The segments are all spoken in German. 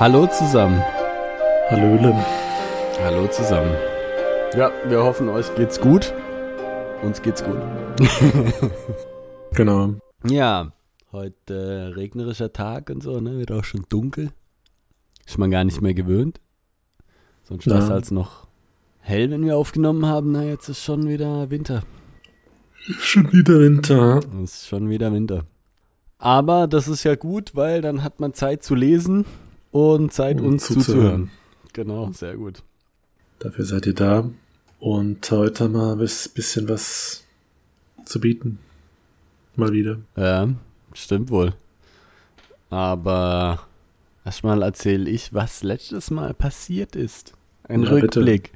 Hallo zusammen. Hallölen. Hallo zusammen. Ja, wir hoffen, euch geht's gut. Uns geht's gut. Genau. Ja, heute regnerischer Tag und so, ne? Wird auch schon dunkel. Ist man gar nicht mehr gewöhnt. Sonst war es als noch hell, wenn wir aufgenommen haben. Na, jetzt ist schon wieder Winter. Schon wieder Winter. Es ist schon wieder Winter. Aber das ist ja gut, weil dann hat man Zeit zu lesen und Zeit, uns zuzuhören. zuzuhören. Genau, sehr gut. Dafür seid ihr da. Und heute haben wir ein bisschen was zu bieten. Mal wieder. Ja, stimmt wohl. Aber erstmal erzähle ich, was letztes Mal passiert ist. Ein Ja, bitte. Rückblick,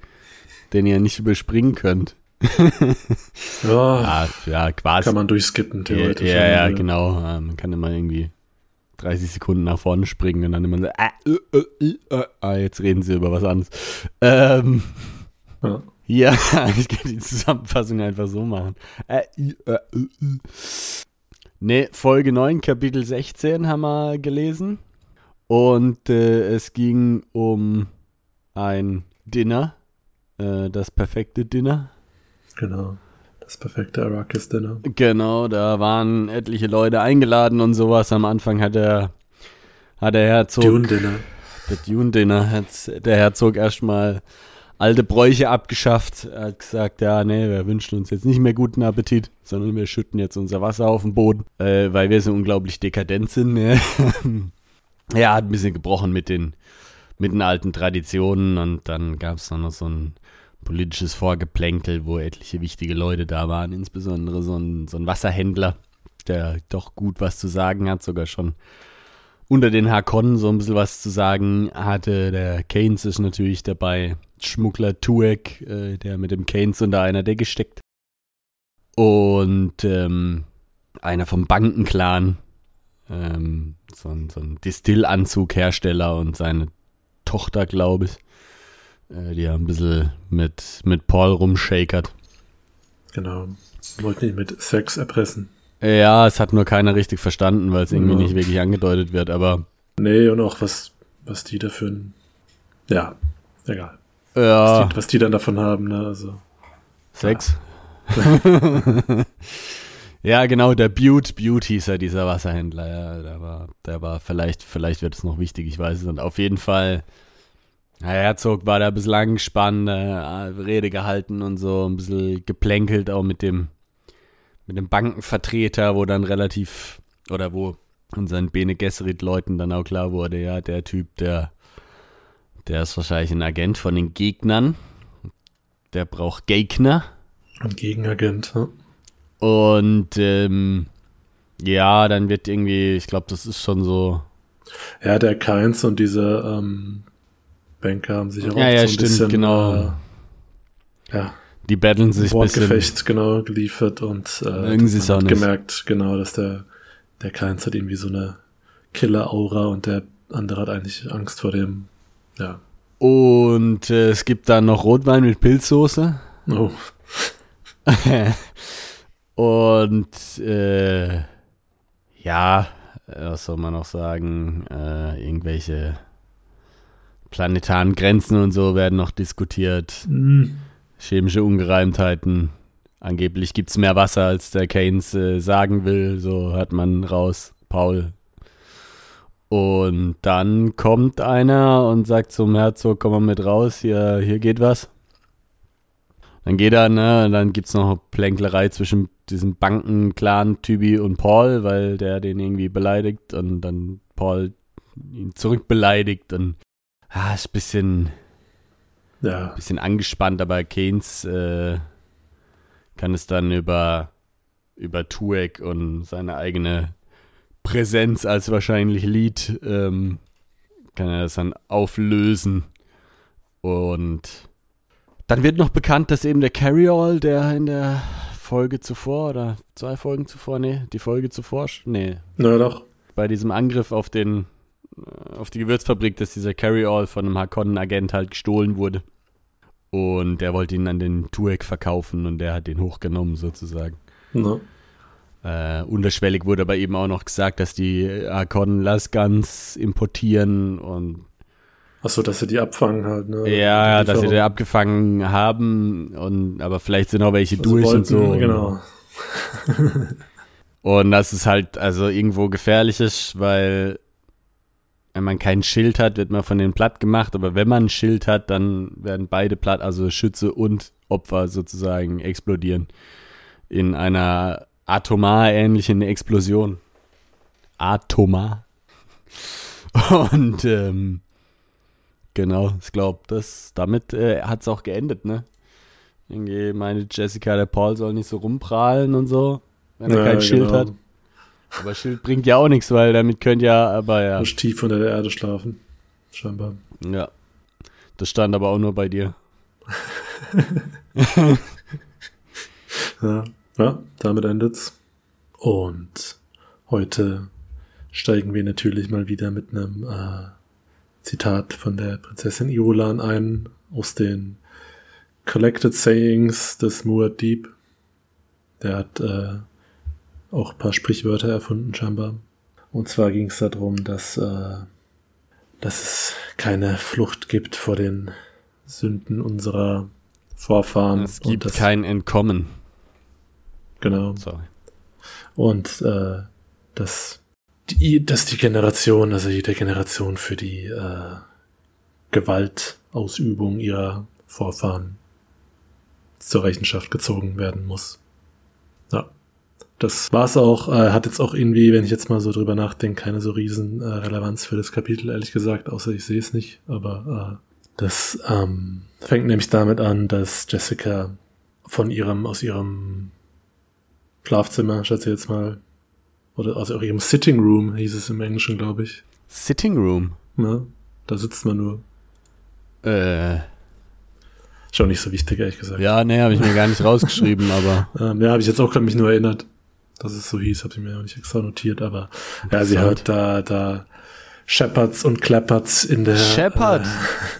den ihr nicht überspringen könnt. Ja, Ja, ja quasi. kann man durchskippen, ja, theoretisch. ja, ja, Aber, genau. Ja, Man kann immer irgendwie 30 Sekunden nach vorne springen und dann immer so, ah, äh, äh, äh, jetzt reden sie über was anderes. Ähm, Ja. ja, ich kann die Zusammenfassung einfach so machen. Ne, Folge 9, Kapitel 16 haben wir gelesen. Und es ging um ein Dinner. Das perfekte Dinner. Genau. Das perfekte Arrakis-Dinner. Genau, da waren etliche Leute eingeladen und sowas. Am Anfang hat der, hat der Herzog, Dune-Dinner. der Dune-Dinner, hat der Herzog erstmal alte Bräuche abgeschafft. Er hat gesagt, ja, nee, wir wünschen uns jetzt nicht mehr guten Appetit, sondern wir schütten jetzt unser Wasser auf den Boden, äh, weil wir so unglaublich dekadent sind. Ne? er hat ein bisschen gebrochen mit den, mit den alten Traditionen und dann gab es noch so ein politisches Vorgeplänkel, wo etliche wichtige Leute da waren, insbesondere so ein, so ein Wasserhändler, der doch gut was zu sagen hat, sogar schon unter den Hakonnen so ein bisschen was zu sagen hatte. Der Keynes ist natürlich dabei, Schmuggler Tuek, äh, der mit dem Keynes unter einer Decke steckt. Und ähm, einer vom Bankenclan, ähm, so ein, so ein Distillanzughersteller und seine Tochter, glaube ich, äh, die ja ein bisschen mit, mit Paul rumshakert. Genau. Wollte nicht mit Sex erpressen. Ja, es hat nur keiner richtig verstanden, weil es irgendwie Ja. nicht wirklich angedeutet wird, aber Nee, und auch was, was die dafür. Ja, egal. ja, Was, die, was die dann davon haben, ne? Also. Sex. ja, genau, der Butte, Butte hieß ja dieser Wasserhändler, ja, der war, der war, vielleicht, vielleicht wird es noch wichtig, ich weiß es nicht. Auf jeden Fall, Herr Herzog war da bislang gespannt, äh, Rede gehalten und so, ein bisschen geplänkelt auch mit dem, mit dem Bankenvertreter, wo dann relativ, oder wo unseren Bene Gesserit-Leuten dann auch klar wurde, ja, der Typ, der, der ist wahrscheinlich ein Agent von den Gegnern. Der braucht Gegner. Ein Gegenagent. Ja? Und ähm, ja, dann wird irgendwie, ich glaube, das ist schon so. Ja, der Keins und diese ähm, Banker haben sich auch Ja, ja, so ein stimmt, bisschen genau. äh, ja, Die betteln sich ein bisschen. Wortgefecht genau geliefert und äh, auch hat gemerkt, genau, dass der der Keins hat irgendwie so eine Killer-Aura und der andere hat eigentlich Angst vor dem. Ja. Und äh, es gibt dann noch Rotwein mit Pilzsoße. Oh, Und äh, ja, was soll man noch sagen? Äh, irgendwelche planetaren Grenzen und so werden noch diskutiert. hm, chemische Ungereimtheiten. Angeblich gibt's mehr Wasser, als der Keynes äh, sagen will. So hört man raus, Paul. Und dann kommt einer und sagt zum Herzog, komm mal mit raus, hier, hier geht was. Dann geht er, ne, und dann gibt's noch Plänklerei zwischen diesem Bankenclan-Typi und Paul, weil der den irgendwie beleidigt und dann Paul ihn zurückbeleidigt und ah, ist ein bisschen, ja, bisschen angespannt, aber Keynes äh, kann es dann über, über Tuek und seine eigene Präsenz als wahrscheinlich Lead, ähm, kann er das dann auflösen. Und dann wird noch bekannt, dass eben der Carryall, der in der Folge zuvor oder zwei Folgen zuvor, nee, die Folge zuvor, nee, na doch. bei diesem Angriff auf den auf die Gewürzfabrik, dass dieser Carry-All von einem Harkonnen-Agent halt gestohlen wurde. Und der wollte ihn an den Tuek verkaufen und der hat den hochgenommen sozusagen. Na, Äh, unterschwellig wurde aber eben auch noch gesagt, dass die Harkonnen Lasguns importieren und Achso, dass sie die abfangen halt, ne? Ja, Die dass sie den abgefangen haben und aber vielleicht sind auch welche Also durch wollten, und so. Genau. Und das ist halt also irgendwo gefährlich ist, weil wenn man kein Schild hat, wird man von denen platt gemacht, aber wenn man ein Schild hat, dann werden beide platt, also Schütze und Opfer sozusagen explodieren in einer atomar ähnlichen Explosion. Atomar. Und ähm, genau, ich glaube, das damit äh, hat es auch geendet, ne? Irgendwie meine Jessica, der Paul soll nicht so rumprahlen und so, wenn er Ja, kein Schild genau. hat. Aber Schild bringt ja auch nichts, weil damit könnt ja, aber ja. Muss tief unter der Erde schlafen. Scheinbar. Ja. Das stand aber auch nur bei dir. Ja, ja damit endet's. Und heute steigen wir natürlich mal wieder mit einem äh, Zitat von der Prinzessin Iolan ein aus den Collected Sayings des Muad'Dib. Der hat äh, auch ein paar Sprichwörter erfunden scheinbar. Und zwar ging es darum, dass, äh, dass es keine Flucht gibt vor den Sünden unserer Vorfahren. Es gibt das, kein Entkommen. Genau. Sorry. Und äh, dass, die, dass die Generation, also jede Generation für die äh, Gewaltausübung ihrer Vorfahren zur Rechenschaft gezogen werden muss. Ja. Das war's auch, äh, hat jetzt auch irgendwie, wenn ich jetzt mal so drüber nachdenke, keine so riesen äh, Relevanz für das Kapitel, ehrlich gesagt, außer ich sehe es nicht. Aber äh, das ähm, fängt nämlich damit an, dass Jessica von ihrem, aus ihrem Schlafzimmer, schätze ich jetzt mal, oder aus ihrem Sitting Room hieß es im Englischen, glaube ich. Sitting Room. Ne? Da sitzt man nur. Äh, Schon nicht so wichtig, ehrlich gesagt. ja, nee, habe ich mir gar nicht rausgeschrieben, aber Ähm, ja, habe ich jetzt auch gerade mich nur erinnert, dass es so hieß, habe ich mir auch nicht extra notiert, aber ja, sie hört da, da Shepherds und Clapperts in der Shepherd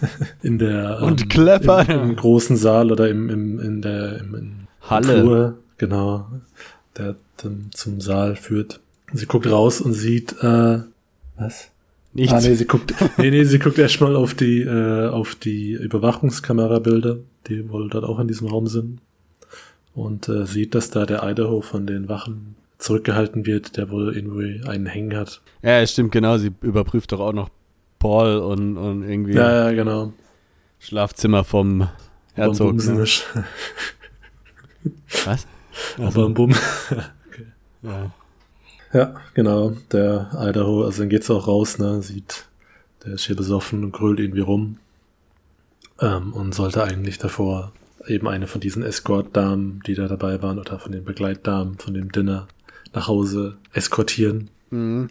äh, in der Und Clappert. im, im großen Saal oder im, im in der im, im Halle. Flur, genau, der dann zum Saal führt. Sie guckt raus und sieht äh, was? nichts. Ah, nee, sie guckt, nee, nee, sie guckt erstmal auf die, äh, auf die Überwachungskamerabilder, die wohl dort auch in diesem Raum sind. Und äh, sieht, dass da der Idaho von den Wachen zurückgehalten wird, der wohl irgendwie einen Hängen hat. Ja, stimmt, genau. Sie überprüft doch auch noch Paul und, und irgendwie Ja, ja, genau. Schlafzimmer vom Herzog. Ne? Was? Aber ein Bumm. Ja. Ja, genau. Der Idaho, also dann geht's auch raus, ne, sieht, der ist hier besoffen und grölt irgendwie rum. Ähm, und sollte eigentlich davor eben eine von diesen Escort-Damen, die da dabei waren, oder von den Begleitdamen von dem Dinner nach Hause eskortieren. Mhm.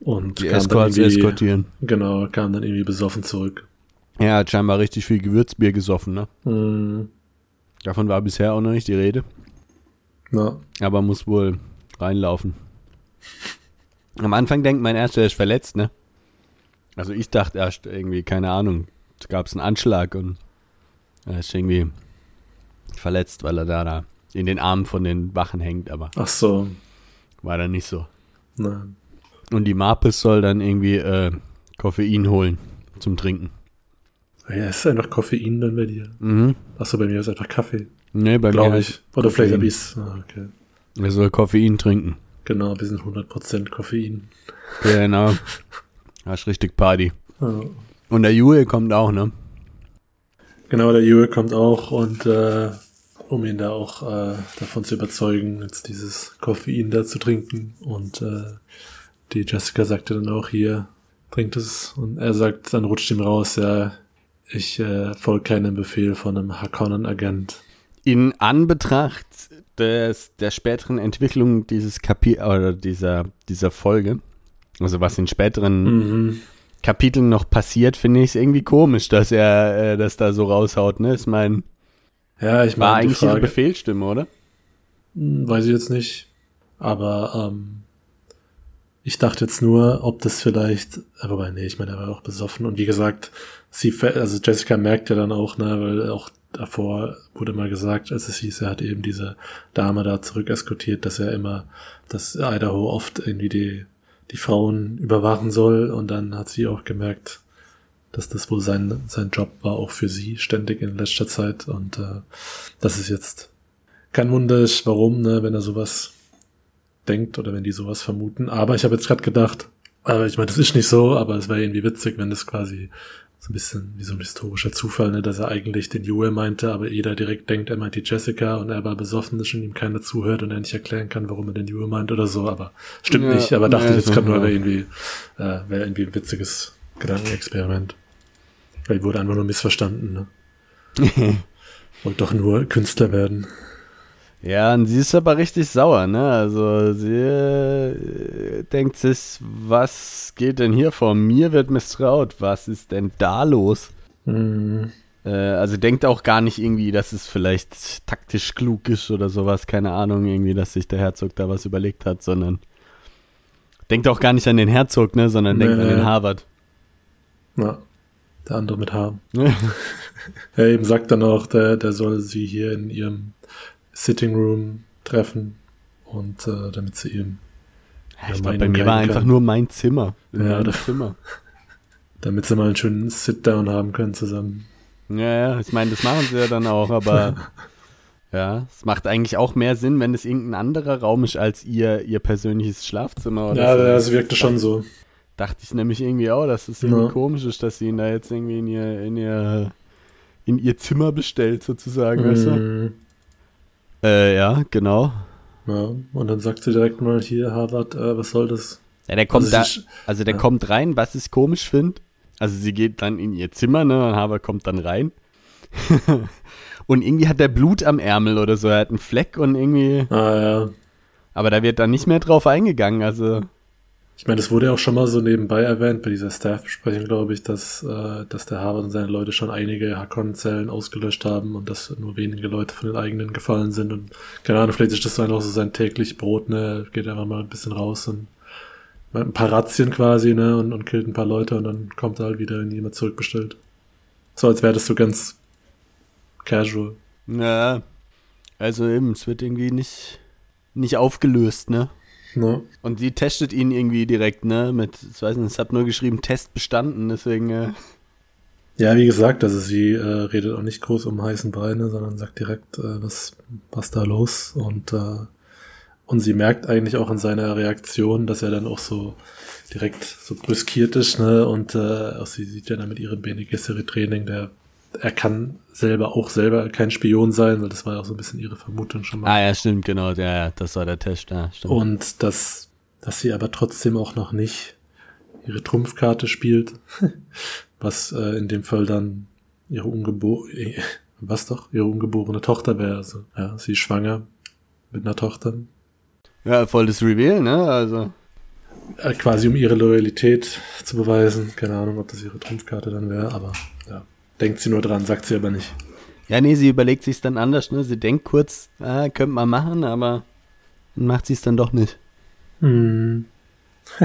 Und Die kam dann Escorts eskortieren. Genau, kam dann irgendwie besoffen zurück. Er hat scheinbar richtig viel Gewürzbier gesoffen, ne? Hm, Davon war bisher auch noch nicht die Rede. na, Aber muss wohl reinlaufen. Am Anfang denkt man erst, er ist verletzt, ne? Also ich dachte erst irgendwie, keine Ahnung, es gab einen Anschlag und er ist irgendwie verletzt, weil er da, da in den Armen von den Wachen hängt, aber ach so, war dann nicht so. na, Und die Marpes soll dann irgendwie äh, Koffein holen zum Trinken. ja, es ist einfach Koffein dann bei dir. Mhm. Ach so, bei mir ist einfach Kaffee, Nee, bei mir glaube halt ich. Oder vielleicht Koffein. habe ich's. Ah, okay. Er soll Koffein trinken. Genau, wir sind 100% Koffein. Genau. Hast richtig Party. Ja. Und der Jule kommt auch, ne? Genau, der Jule kommt auch und äh, um ihn da auch äh, davon zu überzeugen, jetzt dieses Koffein da zu trinken. Und äh, die Jessica sagte dann auch hier, trinkt es. Und er sagt, dann rutscht ihm raus, ja, ich äh, folge keinem Befehl von einem Harkonnen-Agent. In Anbetracht des, der späteren Entwicklung dieses Kapi oder dieser, dieser Folge, also was in späteren Mhm. Kapiteln noch passiert, finde ich es irgendwie komisch, dass er äh, das da so raushaut, ne? Ich meine, Ja, ich war meine, die eigentlich ihre Frage, Befehlsstimme, oder? Hm, weiß ich jetzt nicht. Aber ähm, ich dachte jetzt nur, ob das vielleicht, äh, wobei, nee, ich meine, er war auch besoffen. Und wie gesagt, sie, also Jessica merkt ja dann auch, ne, weil auch davor wurde mal gesagt, als es hieß, er hat eben diese Dame da zurück eskortiert, dass er immer, dass Idaho oft irgendwie die, die Frauen überwachen soll. Und dann hat sie auch gemerkt, dass das wohl sein, sein Job war, auch für sie ständig in letzter Zeit. Und äh, das ist jetzt kein Wunder warum, ne, wenn er sowas denkt oder wenn die sowas vermuten. Aber ich habe jetzt gerade gedacht, aber ich meine, das ist nicht so, aber es wäre irgendwie witzig, wenn das quasi so ein bisschen wie so ein historischer Zufall, ne, dass er eigentlich den Joel meinte, aber jeder direkt denkt, er meint die Jessica und er war besoffen ist und ihm keiner zuhört und er nicht erklären kann, warum er den Joel meint oder so, aber stimmt ja, nicht, aber dachte ja, ich jetzt gerade nur, wäre irgendwie, äh, wäre irgendwie ein witziges Gedankenexperiment. Weil wurde einfach nur missverstanden, ne? Wollte doch nur Künstler werden. Ja, und sie ist aber richtig sauer, ne? Also sie äh, denkt sich, was geht denn hier vor? Mir wird misstraut. Was ist denn da los? Mhm. Äh, also denkt auch gar nicht irgendwie, dass es vielleicht taktisch klug ist oder sowas. Keine Ahnung, irgendwie, dass sich der Herzog da was überlegt hat, sondern denkt auch gar nicht an den Herzog, ne? Sondern nee, denkt an den Harvard. Ja, der andere mit Haar. er eben sagt dann auch, der, der soll sie hier in ihrem Sitting Room treffen und äh, damit sie ihm. Ja, ich glaube, bei mir war kann. einfach nur mein Zimmer. Ja, das Zimmer. damit sie mal einen schönen Sit-Down haben können zusammen. Ja, ja, ich meine, das machen sie ja dann auch, aber ja, es macht eigentlich auch mehr Sinn, wenn es irgendein anderer Raum ist als ihr, ihr persönliches Schlafzimmer. Oder ja, so. ja, es wirkte schon so. Dachte ich nämlich irgendwie auch, dass es irgendwie ja. komisch ist, dass sie ihn da jetzt irgendwie in ihr, in ihr, in ihr Zimmer bestellt, sozusagen, mm. weißt du? Äh, ja, genau. Ja, und dann sagt sie direkt mal hier, Harvard, äh, was soll das? Ja, der kommt also da, ich, also der ja. kommt rein, was ich komisch finde. Also sie geht dann in ihr Zimmer, ne, und Harvard kommt dann rein. und irgendwie hat der Blut am Ärmel oder so, er hat einen Fleck und irgendwie. Ah, ja. Aber da wird dann nicht mehr drauf eingegangen, also. Ich meine, es wurde ja auch schon mal so nebenbei erwähnt bei dieser Staff-Besprechung, glaube ich, dass, äh, dass der Harvard und seine Leute schon einige Hakon-Zellen ausgelöscht haben und dass nur wenige Leute von den eigenen gefallen sind. Und keine Ahnung, vielleicht ist das so einfach so sein täglich Brot, ne? Geht einfach mal ein bisschen raus und ein paar Razzien quasi, ne? Und, und killt ein paar Leute und dann kommt er halt wieder in jemand zurückbestellt. So als wäre das so ganz casual. Ja, also eben, es wird irgendwie nicht, nicht aufgelöst, ne? Ne? Und sie testet ihn irgendwie direkt, ne? Mit, ich weiß nicht, ich habe nur geschrieben, Test bestanden, deswegen. Äh ja, wie gesagt, also sie äh, redet auch nicht groß um heißen Beine, sondern sagt direkt, äh, was, was da los und äh, und sie merkt eigentlich auch in seiner Reaktion, dass er dann auch so direkt so brüskiert ist, ne? Und äh, auch sie sieht ja dann mit ihrem Bene Training, der er kann selber auch selber kein Spion sein, weil das war ja auch so ein bisschen ihre Vermutung schon mal. Ah ja, stimmt, genau, ja, ja das war der Test, ja, stimmt. Und dass, dass sie aber trotzdem auch noch nicht ihre Trumpfkarte spielt, was äh, in dem Fall dann ihre ungeborene, was doch, ihre ungeborene Tochter wäre. Also, ja, sie ist schwanger mit einer Tochter. Ja, voll das Reveal, ne? Also. Äh, quasi um ihre Loyalität zu beweisen. Keine Ahnung, ob das ihre Trumpfkarte dann wäre, aber ja. Denkt sie nur dran, sagt sie aber nicht. Ja, nee, sie überlegt sich dann anders, ne? Sie denkt kurz, ah, könnte man machen, aber dann macht sie es dann doch nicht. Hm.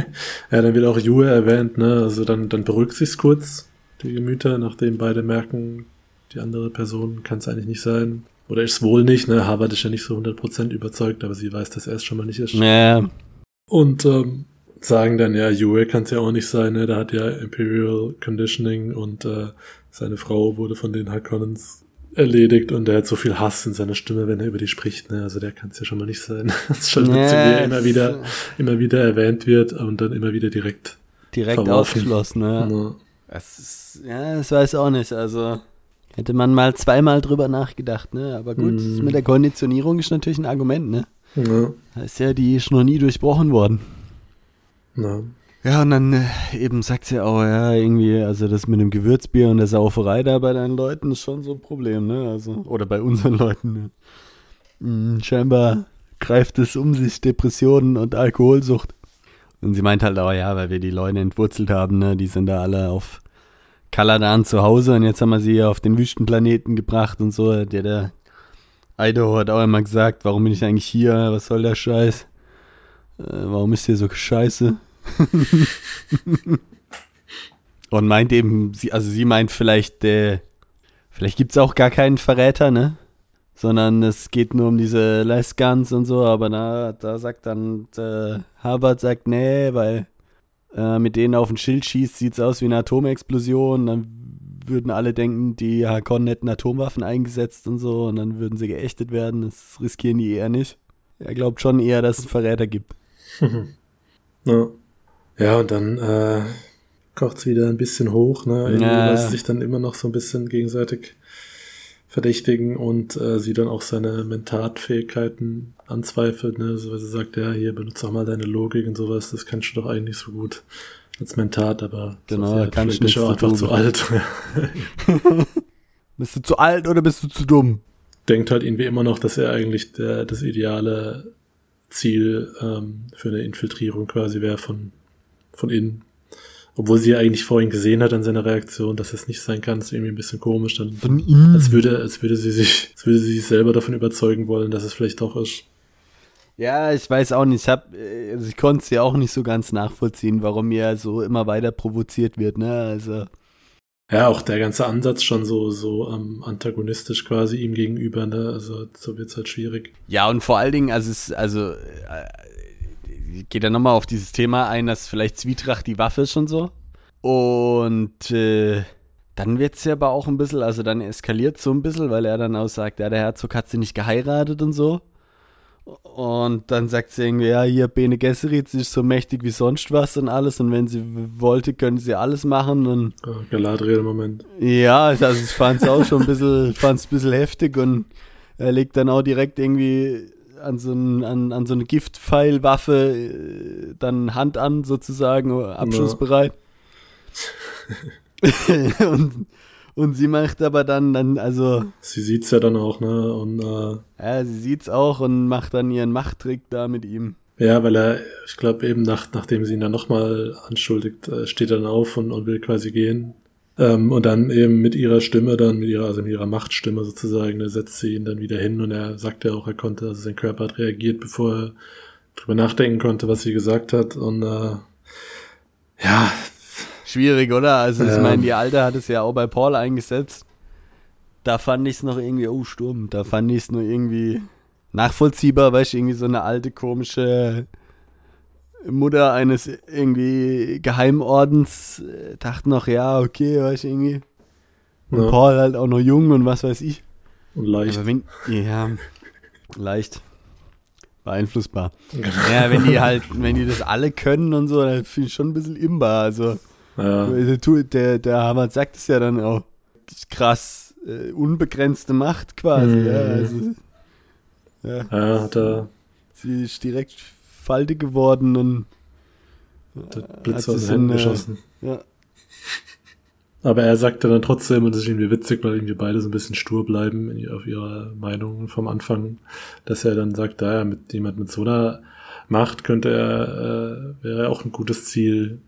ja, dann wird auch Jue erwähnt, ne? Also dann, dann beruhigt sich's kurz, die Gemüter, nachdem beide merken, die andere Person kann es eigentlich nicht sein. Oder ist es wohl nicht, ne? Harvard ist ja nicht so 100% überzeugt, aber sie weiß, dass er es schon mal nicht ist. Ja. Und ähm, sagen dann, ja, Yue kann es ja auch nicht sein, ne? Da hat ja Imperial Conditioning und äh, seine Frau wurde von den Harkonnens erledigt und er hat so viel Hass in seiner Stimme, wenn er über die spricht. Ne? Also der kann es ja schon mal nicht sein. Das ist schon witzig, wie er immer wieder, immer wieder erwähnt wird und dann immer wieder direkt direkt verworfen. ausgeschlossen. Ne? Ja. Das ist, ja, das weiß auch nicht. Also hätte man mal zweimal drüber nachgedacht. Ne? Aber gut, mm. mit der Konditionierung ist natürlich ein Argument. Ne? Ja. Da ist ja die ist noch nie durchbrochen worden. Ja. Ja, und dann äh, eben sagt sie auch, ja, irgendwie, also das mit dem Gewürzbier und der Sauferei da bei deinen Leuten ist schon so ein Problem, ne? Also, oder bei unseren Leuten, ne? Mhm, scheinbar greift es um sich Depressionen und Alkoholsucht. Und sie meint halt auch, ja, weil wir die Leute entwurzelt haben, ne? Die sind da alle auf Kaladan zu Hause und jetzt haben wir sie auf den Wüstenplaneten gebracht und so. Der, der Idaho hat auch immer gesagt, warum bin ich eigentlich hier? Was soll der Scheiß? Äh, warum ist hier so scheiße? Und meint eben, sie, also sie meint vielleicht, äh, vielleicht gibt es auch gar keinen Verräter, ne? Sondern es geht nur um diese Les Guns und so, aber da, da sagt dann äh, Harvard sagt, nee, weil äh, mit denen auf ein Schild schießt, sieht es aus wie eine Atomexplosion. Dann würden alle denken, die Hakon hätten Atomwaffen eingesetzt und so und dann würden sie geächtet werden. Das riskieren die eher nicht. Er glaubt schon eher, dass es einen Verräter gibt. ja. Ja, und dann äh, kocht es wieder ein bisschen hoch. Ne? Irgendwie ja. lassen sich dann immer noch so ein bisschen gegenseitig verdächtigen und äh, sie dann auch seine Mentatfähigkeiten anzweifelt, ne? Also, weil sie sagt, ja, hier benutze auch mal deine Logik und sowas, das kannst du doch eigentlich so gut als Mentat, aber genau, so, kann ich nicht auch einfach zu alt. bist du zu alt oder bist du zu dumm? Denkt halt irgendwie immer noch, dass er eigentlich der, das ideale Ziel ähm, für eine Infiltrierung quasi wäre von, von innen. Obwohl sie ja eigentlich vorhin gesehen hat an seiner Reaktion, dass es nicht sein kann, ist irgendwie ein bisschen komisch. Dann, Von ihm? Als würde, als würde sie sich, als würde sie sich selber davon überzeugen wollen, dass es vielleicht doch ist. Ja, ich weiß auch nicht. Ich, hab, also ich konnte es ja auch nicht so ganz nachvollziehen, warum er so immer weiter provoziert wird, ne? Also. Ja, auch der ganze Ansatz schon so, so ähm, antagonistisch quasi ihm gegenüber, ne? Also so wird es halt schwierig. Ja, und vor allen Dingen, also es, also äh, geht er nochmal auf dieses Thema ein, dass vielleicht Zwietracht die Waffe ist und so. Und äh, dann wird es ja aber auch ein bisschen, also dann eskaliert so ein bisschen, weil er dann auch sagt, ja, der Herzog hat sie nicht geheiratet und so. Und dann sagt sie irgendwie, ja, hier Bene Gesserit, sie ist so mächtig wie sonst was und alles. Und wenn sie wollte, können sie alles machen. Und oh, Galadriel Moment. Ja, also ich fand es auch schon ein bisschen, fand's ein bisschen heftig und er legt dann auch direkt irgendwie an so, ein, an, an so eine Giftpfeilwaffe äh, dann Hand an, sozusagen, abschussbereit. Ja. und, und sie macht aber dann, dann also. Sie sieht's ja dann auch, ne? Und, äh, ja, sie sieht's auch und macht dann ihren Machttrick da mit ihm. Ja, weil er, ich glaube, eben nach, nachdem sie ihn dann nochmal anschuldigt, äh, steht er dann auf und, und will quasi gehen. Ähm, und dann eben mit ihrer Stimme, dann mit ihrer, also mit ihrer Machtstimme sozusagen, da setzt sie ihn dann wieder hin und er sagt ja auch, er konnte, also sein Körper hat reagiert, bevor er drüber nachdenken konnte, was sie gesagt hat. Und äh, ja. Schwierig, oder? Also ich meine, die Alte hat es ja auch bei Paul eingesetzt. Da fand ich es noch irgendwie, oh Sturm, da fand ich es nur irgendwie nachvollziehbar, weil ich irgendwie so eine alte komische Mutter eines irgendwie Geheimordens äh, dachte noch, ja, okay, weiß ich irgendwie. Und ja. Paul halt auch noch jung und was weiß ich. Und leicht. Wenn, ja, leicht. Beeinflussbar. ja, wenn die halt, wenn die das alle können und so, dann finde ich schon ein bisschen imbar. Also, ja. der, der Hammer sagt es ja dann auch. Krass, äh, unbegrenzte Macht quasi. Mhm. Ja, also, ja. ja, da. Sie ist direkt Falte geworden und der Blitz aus den Händen geschossen. Ja. Aber er sagte dann trotzdem, und das ist irgendwie witzig, weil irgendwie beide so ein bisschen stur bleiben auf ihrer Meinung vom Anfang, dass er dann sagt, da ja, mit jemand mit so einer Macht könnte er, äh, wäre auch ein gutes Ziel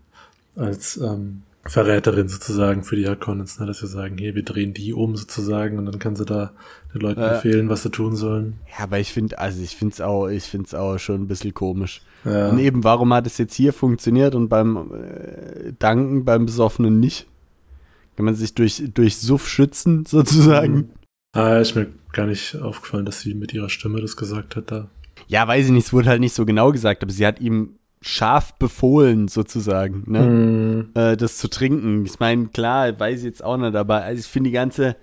als ähm, Verräterin sozusagen für die Harkonnens, ne, dass wir sagen, hier, wir drehen die um sozusagen und dann kann sie da den Leuten ja. befehlen, was sie tun sollen. Ja, aber ich finde, also ich finde es auch, ich finde es auch schon ein bisschen komisch. Ja. Und eben, warum hat es jetzt hier funktioniert und beim äh, Danken beim Besoffenen nicht? Kann man sich durch, durch Suff schützen, sozusagen? Mhm. Ah, ist mir gar nicht aufgefallen, dass sie mit ihrer Stimme das gesagt hat da. Ja, weiß ich nicht, es wurde halt nicht so genau gesagt, aber sie hat ihm scharf befohlen, sozusagen, ne? Mm. Äh, das zu trinken. Ich meine, klar, weiß ich jetzt auch nicht, aber also ich finde die ganze,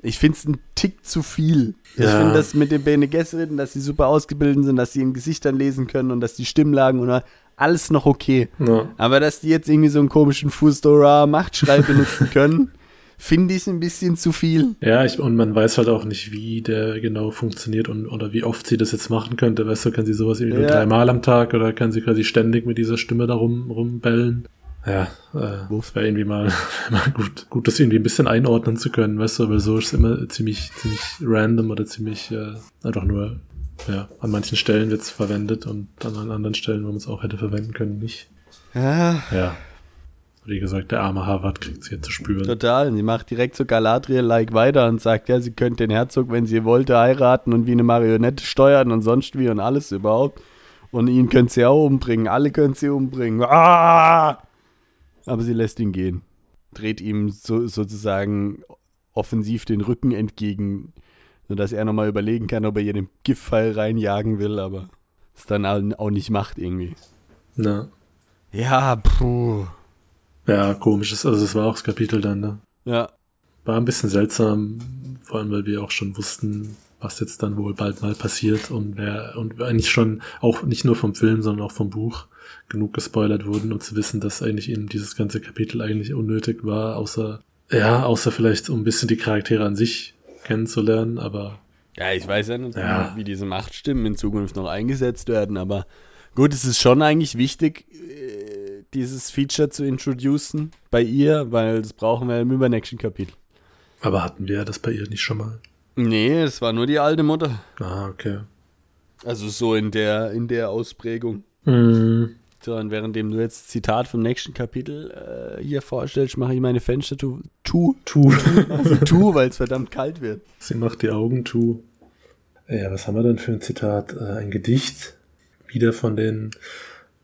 ich finde es ein Tick zu viel. Ja. Ich finde das mit den Bene Gesseriten, dass sie super ausgebildet sind, dass sie in Gesichtern lesen können und dass die Stimmlagen oder alles noch okay. Ja. Aber dass die jetzt irgendwie so einen komischen Fußdora-Machtschrei benutzen können, finde ich ein bisschen zu viel. Ja, ich, und man weiß halt auch nicht, wie der genau funktioniert und oder wie oft sie das jetzt machen könnte. Weißt du, kann sie sowas irgendwie ja. nur dreimal am Tag oder kann sie quasi ständig mit dieser Stimme da rum, rumbellen? Ja, äh, es wäre irgendwie mal, mal gut, gut, das irgendwie ein bisschen einordnen zu können, weißt du, weil so ist es immer ziemlich, ziemlich random oder ziemlich äh, einfach nur, ja, an manchen Stellen wird es verwendet und dann an anderen Stellen, wo man es auch hätte verwenden können, nicht. Ja. Ja. Wie gesagt, der arme Harvard kriegt sie jetzt zu spüren. Total. Sie macht direkt so Galadriel-like weiter und sagt, ja, sie könnte den Herzog, wenn sie wollte, heiraten und wie eine Marionette steuern und sonst wie und alles überhaupt. Und ihn könnte sie auch umbringen. Alle können sie umbringen. Ah! Aber sie lässt ihn gehen. Dreht ihm so, sozusagen offensiv den Rücken entgegen, sodass er nochmal überlegen kann, ob er ihr den Giftpfeil reinjagen will, aber es dann auch nicht macht irgendwie. Na. Ja, puh. Ja, komisches, also es war auch das Kapitel dann, ne? Ja. War ein bisschen seltsam, vor allem weil wir auch schon wussten, was jetzt dann wohl bald mal passiert und wer und eigentlich schon auch nicht nur vom Film, sondern auch vom Buch genug gespoilert wurden, um zu wissen, dass eigentlich eben dieses ganze Kapitel eigentlich unnötig war, außer ja, außer vielleicht um ein bisschen die Charaktere an sich kennenzulernen, aber Ja, ich weiß ja nicht, Ja. wie diese Machtstimmen in Zukunft noch eingesetzt werden, aber gut, es ist schon eigentlich wichtig, äh, dieses Feature zu introducen bei ihr, weil das brauchen wir im übernächsten Kapitel. aber hatten wir das bei ihr nicht schon mal? Nee, es war nur die alte Mutter. Ah, okay. Also so in der, in der Ausprägung. Mhm. So, und währenddem du jetzt Zitat vom nächsten Kapitel äh, hier vorstellst, mache ich meine Fenster tu, tu, Tu. also tu, weil es verdammt kalt wird. Sie macht die Augen tu. Ja, was haben wir denn für ein Zitat? Äh, ein Gedicht. Wieder von den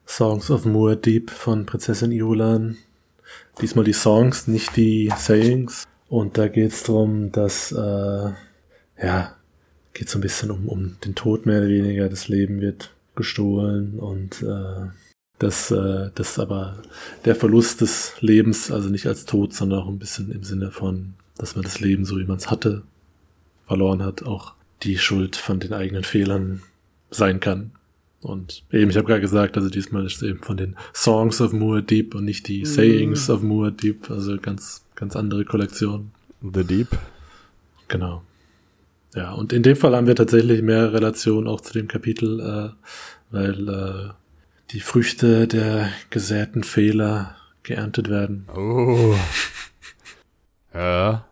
Songs of Muad'Dib von Prinzessin Iolan. Diesmal die Songs, nicht die Sayings. Und da geht's drum, dass, äh, ja, geht so ein bisschen um, um den Tod mehr oder weniger. Das Leben wird gestohlen und äh, das, äh, das aber der Verlust des Lebens, also nicht als Tod, sondern auch ein bisschen im Sinne von, dass man das Leben so, wie man es hatte, verloren hat, auch die Schuld von den eigenen Fehlern sein kann. Und eben, ich habe gerade gesagt, also diesmal ist es eben von den Songs of Muad'Dib und nicht die Sayings of Muad'Dib, also ganz, ganz andere Kollektion. The Deep. Genau. Ja, und in dem Fall haben wir tatsächlich mehr Relation auch zu dem Kapitel, äh, weil äh, die Früchte der gesäten Fehler geerntet werden. Oh. Ja.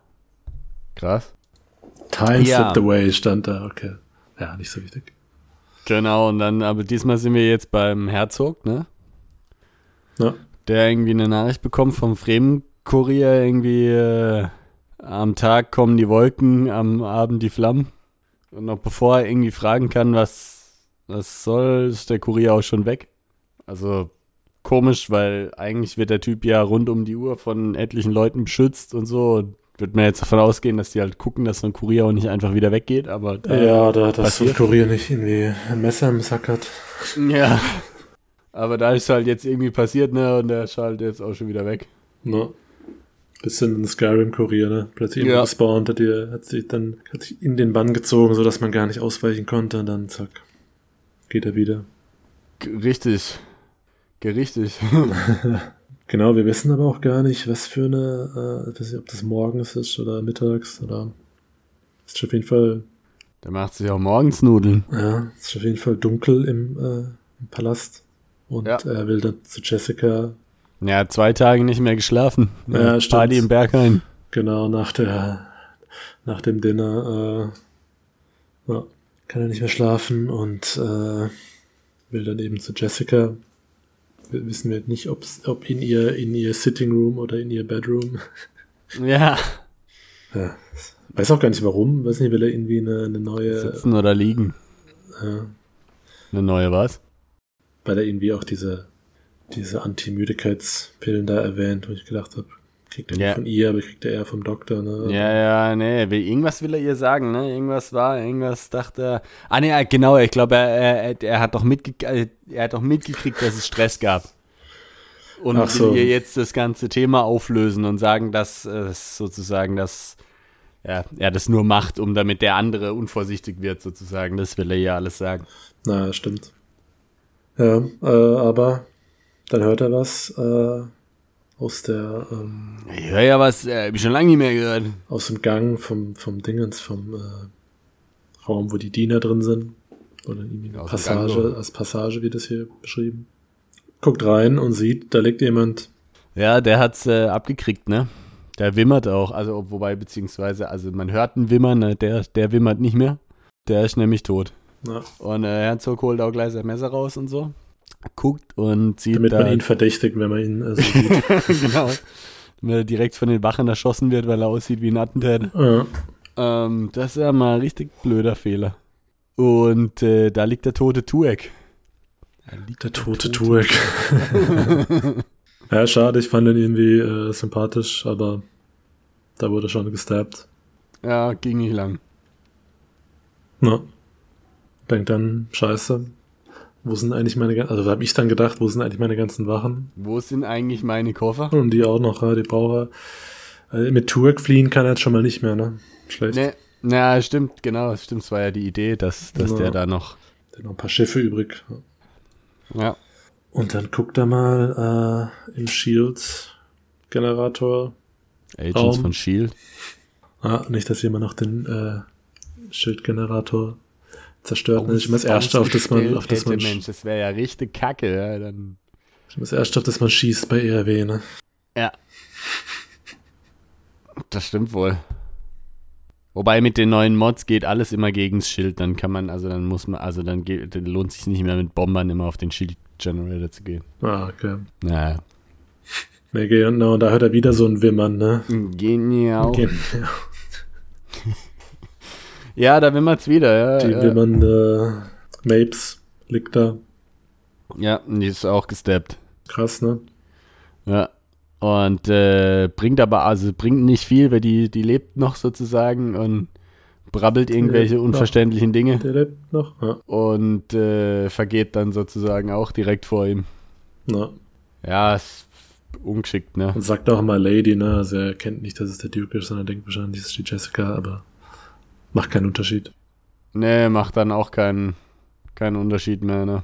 Krass. Time Ja. slipped away stand da, okay. Ja, nicht so wichtig. Genau, und dann, aber diesmal sind wir jetzt beim Herzog, ne? Ja. Der irgendwie eine Nachricht bekommt vom Fremenkurier, irgendwie äh, am Tag kommen die Wolken, am Abend die Flammen. Und noch bevor er irgendwie fragen kann, was das soll, ist der Kurier auch schon weg. Also komisch, weil eigentlich wird der Typ ja rund um die Uhr von etlichen Leuten beschützt und so. Und wird man jetzt davon ausgehen, dass die halt gucken, dass so ein Kurier auch nicht einfach wieder weggeht, aber da- Ja, da dass so ein. Kurier nicht irgendwie ein Messer im Sack hat. Ja. Aber da ist halt jetzt irgendwie passiert, ne? Und der ist halt jetzt auch schon wieder weg. Ne? Bisschen ein Skyrim-Kurier, ne? Plötzlich Ja. gespawnt, hat, ihr, hat sich dann hat sich in den Bann gezogen, sodass man gar nicht ausweichen konnte. Und dann zack, geht er wieder. G richtig. Gerichtig. Genau, wir wissen aber auch gar nicht, was für eine, äh, weiß nicht, ob das morgens ist oder mittags oder ist auf jeden Fall, Der macht sich auch morgens Nudeln. ja, es ist auf jeden Fall dunkel im, äh, im Palast. Und Ja. er will dann zu Jessica, Ja, zwei Tage nicht mehr geschlafen. Ja, stimmt. Party im Berghain. genau nach der, nach dem Dinner, äh, ja, kann er nicht mehr schlafen und äh, will dann eben zu Jessica. Wissen wir nicht, ob's, ob in ihr, in ihr Sitting Room oder in ihr Bedroom. Ja. Ja, weiß auch gar nicht warum. Weiß nicht, will er irgendwie eine, eine neue, Sitzen oder liegen. ja, Eine neue was? weil er irgendwie auch diese, diese Anti-Müdigkeitspillen da erwähnt, wo ich gedacht habe, kriegt er Ja. nicht von ihr, aber kriegt er eher vom Doktor, ne? Ja, ja, nee, will, irgendwas will er ihr sagen, ne? Irgendwas war, irgendwas dachte er. Ah, nee, genau, ich glaube, er, er, er hat doch mitge er hat doch mitgekriegt, dass es Stress gab. Und Ach so. will ihr jetzt das ganze Thema auflösen und sagen, dass es sozusagen das, ja, er das nur macht, um damit der andere unvorsichtig wird, sozusagen. Das will er ihr alles sagen. Na, stimmt. Ja, äh, aber dann hört er was äh, aus der ähm, Ich höre ja was, äh, hab ich schon lange nicht mehr gehört. aus dem Gang vom, vom Dingens, vom äh, Raum, wo die Diener drin sind. Oder irgendwie eine Aus Passage, als Passage wird das hier beschrieben. Guckt rein und sieht, da liegt jemand. Ja, der hat's äh, abgekriegt, ne? Der wimmert auch, also ob- wobei beziehungsweise, also man hört einen Wimmern, ne? der, der wimmert nicht mehr. Der ist nämlich tot. Na, Und äh, Herzog holt auch gleich sein Messer raus und so. Guckt und sieht damit da, man ihn verdächtigt, wenn man ihn äh, so sieht. genau. Wenn er direkt von den Wachen erschossen wird, weil er aussieht wie ein Attentäter. ja. Ähm, das ist ja mal ein richtig blöder Fehler. Und äh, da liegt der tote Tuek. Da liegt Der tote Tuek. ja, schade, ich fand ihn irgendwie äh, sympathisch, aber da wurde er schon gestabbt. Ja, ging nicht lang. Na. Denkt dann, scheiße, wo sind eigentlich meine, also habe ich dann gedacht, wo sind eigentlich meine ganzen Wachen? Wo sind eigentlich meine Koffer? Und die auch noch, ja, die braucht er. Äh, mit Turk fliehen kann er jetzt schon mal nicht mehr, ne? Schlecht. Ne, na, stimmt, genau, stimmt, es war ja die Idee, dass, dass Ja. der da noch, Der noch ein paar Schiffe übrig. ja, Und dann guckt er mal äh, im Shield-Generator. Agents Raum. von S.H.I.E.L.D. Ah, nicht, dass jemand noch den äh, Schildgenerator zerstört. Oh, ne? ich bin das erste, auf das man, auf das man, Mensch, das wäre ja richtig kacke, ja, dann, ich bin das erste, auf das man schießt bei ERW, ne? ja. Das stimmt wohl. Wobei mit den neuen Mods geht alles immer gegens Schild, dann kann man, also dann muss man, also dann, geht, dann lohnt sich nicht mehr mit Bombern immer auf den Shield Generator zu gehen. Ah, okay. Naja. Ne, genau, und da hört er wieder so ein Wimmern, ne? Genial. Genau. Ja, da wimmert's wieder, ja. Die ja. wimmernde Mapes liegt da. Ja, die ist auch gesteppt. Krass, ne? Ja. Und äh, bringt aber, also bringt nicht viel, weil die, die lebt noch sozusagen und brabbelt irgendwelche noch. unverständlichen Dinge Der lebt noch. Ja. und äh, vergeht dann sozusagen auch direkt vor ihm. Na. Ja, ist ungeschickt, ne? Und sagt auch mal Lady, ne? Also er kennt nicht, dass es der Duke ist, sondern denkt wahrscheinlich, es ist die Jessica, aber macht keinen Unterschied. Ne, macht dann auch keinen, keinen Unterschied mehr, ne?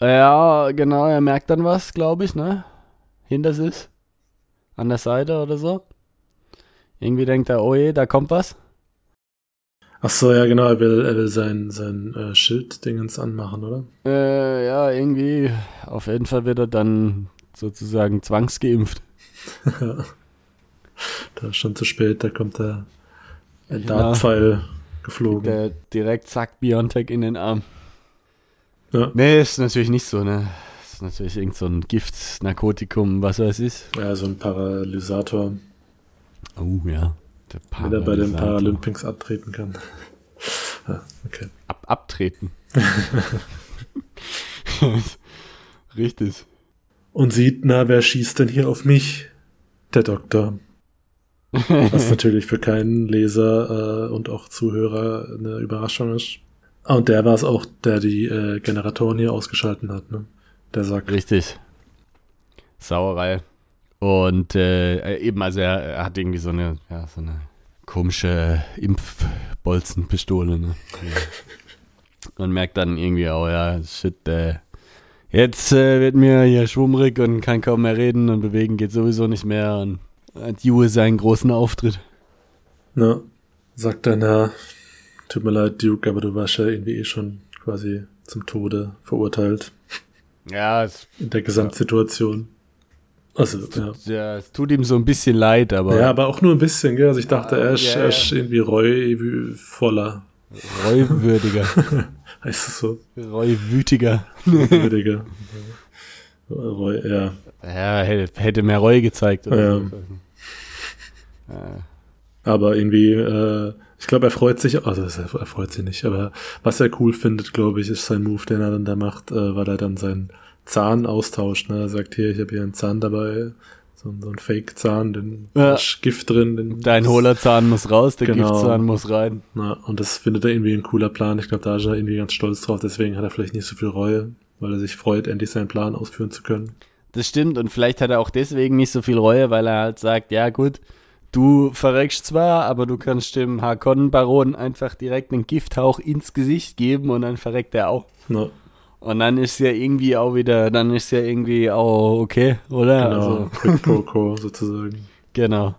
Ja, genau, er merkt dann was, glaube ich, ne? Hinter sich. An der Seite oder so. Irgendwie denkt er, oh je, da kommt was. Ach so, ja, genau, er will, er will sein, sein äh, Schilddingens anmachen, oder? Äh, ja, irgendwie, auf jeden Fall wird er dann sozusagen zwangsgeimpft. Da ist schon zu spät, da kommt der ein. Dartpfeil geflogen. Der direkt zack Biontech in den Arm. Ja. Nee, ist natürlich nicht so, ne? Ist natürlich irgend so ein Gift, Narkotikum, was weiß ich. ja, so ein Paralysator, Oh ja. Der er bei den Paralysator. Paralympics abtreten kann. Ja, okay. Ab abtreten. Richtig. Und sieht, na, wer schießt denn hier auf mich? Der Doktor. Was natürlich für keinen Leser äh, und auch Zuhörer eine Überraschung ist. Und der war es auch, der die äh, Generatoren hier ausgeschalten hat, ne? Der sagt, Richtig. Sauerei. Und äh, eben, also er, er hat irgendwie so eine, ja, so eine komische Impfbolzenpistole, ne? Und merkt dann irgendwie auch, ja, shit, äh, jetzt äh, wird mir hier schwummrig und kann kaum mehr reden und bewegen geht sowieso nicht mehr und hat Jue seinen großen Auftritt. na, sagt dann, ja, tut mir leid, Duke, aber du warst ja irgendwie eh schon quasi zum Tode verurteilt Ja, es, in der Gesamtsituation. Also, ja. ja, es tut ihm so ein bisschen leid, aber Ja, aber auch nur ein bisschen, gell? Also ich dachte, Ah, er ist, ja, er ist irgendwie reuvoller. reuwürdiger, Heißt es so? reuwütiger. Würdiger. Reu, ja. Ja, hätte, hätte mehr Reue gezeigt. Oder Ja. so. Ja. Aber irgendwie, äh, ich glaube, er freut sich, also er freut sich nicht, aber was er cool findet, glaube ich, ist sein Move, den er dann da macht, äh, weil er dann seinen Zahn austauscht. Ne? Er sagt, hier, ich habe hier einen Zahn dabei, so, ein- so ein Fake-Zahn, den Ja. Gift drin. Den, Dein Hohlerzahn muss raus, der Genau. Giftzahn muss rein. Na, und das findet er irgendwie ein cooler Plan. Ich glaube, da ist er irgendwie ganz stolz drauf, deswegen hat er vielleicht nicht so viel Reue, weil er sich freut, endlich seinen Plan ausführen zu können. Das stimmt und vielleicht hat er auch deswegen nicht so viel Reue, weil er halt sagt, ja gut, du verreckst zwar, aber du kannst dem Harkonnen-Baron einfach direkt einen Gifthauch ins Gesicht geben und dann verreckt er auch. Na, Und dann ist ja irgendwie auch wieder, dann ist ja irgendwie auch okay, oder? genau, Also, Quid pro quo sozusagen. genau.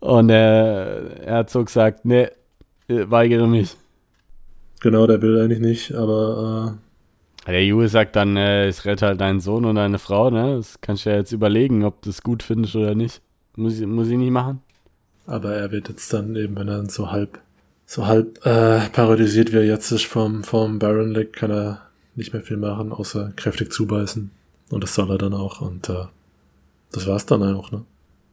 Und der Herzog sagt, ne, äh, weigere mich. Genau, der will eigentlich nicht, aber Der Jue sagt dann, äh, ich rette halt deinen Sohn und deine Frau, ne? Das kannst du ja jetzt überlegen, ob du es gut findest oder nicht. Muss ich, muss ich nicht machen. aber er wird jetzt dann eben, wenn er dann so halb, so halb äh, paralysiert wie er jetzt ist vom, vom Baron Lick, kann er nicht mehr viel machen, außer kräftig zubeißen. Und das soll er dann auch. Und äh, das war's dann auch, ne?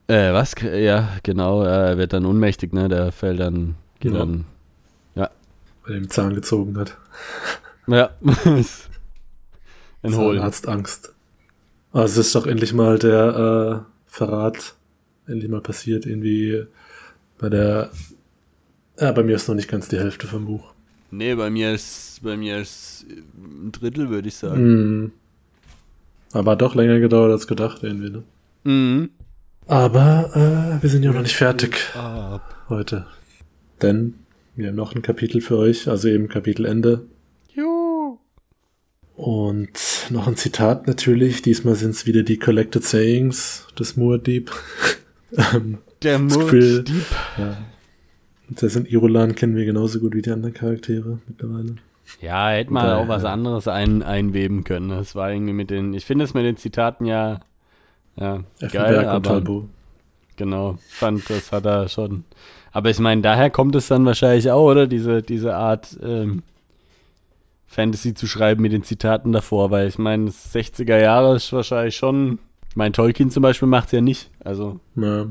Äh, was? Ja, genau, er wird dann ohnmächtig, ne? Der fällt dann, geht Ja. dann, Weil er ihm Zahn gezogen hat. ja, entholen. Zahnarzt Angst. Also es ist doch endlich mal der äh, Verrat endlich mal passiert, irgendwie bei der ja, bei mir ist noch nicht ganz die Hälfte vom Buch. Nee, bei mir ist, bei mir ist ein Drittel, würde ich sagen. Hm. Aber hat doch länger gedauert als gedacht, irgendwie, ne? Mhm. Aber äh, wir sind ja noch nicht fertig Ab. heute. Denn wir haben noch ein Kapitel für euch, also eben Kapitelende. Jo. Und noch ein Zitat natürlich. Diesmal sind es wieder die Collected Sayings des Moordieb. ähm, Der Murdieb. ja. Und das sind Irolan kennen wir genauso gut wie die anderen Charaktere mittlerweile. Ja, hätte mal Da- auch was anderes ein, einweben können. Das war irgendwie mit den, ich finde es mit den Zitaten ja, ja, geil, Effenberg und aber Talbot. genau, fand, das hat er schon. Aber ich meine, daher kommt es dann wahrscheinlich auch, oder? Diese, diese Art, ähm, Fantasy zu schreiben mit den Zitaten davor, weil ich meine, das 60er Jahre ist wahrscheinlich schon, ich meine, Tolkien zum Beispiel macht es ja nicht. Also, Ja.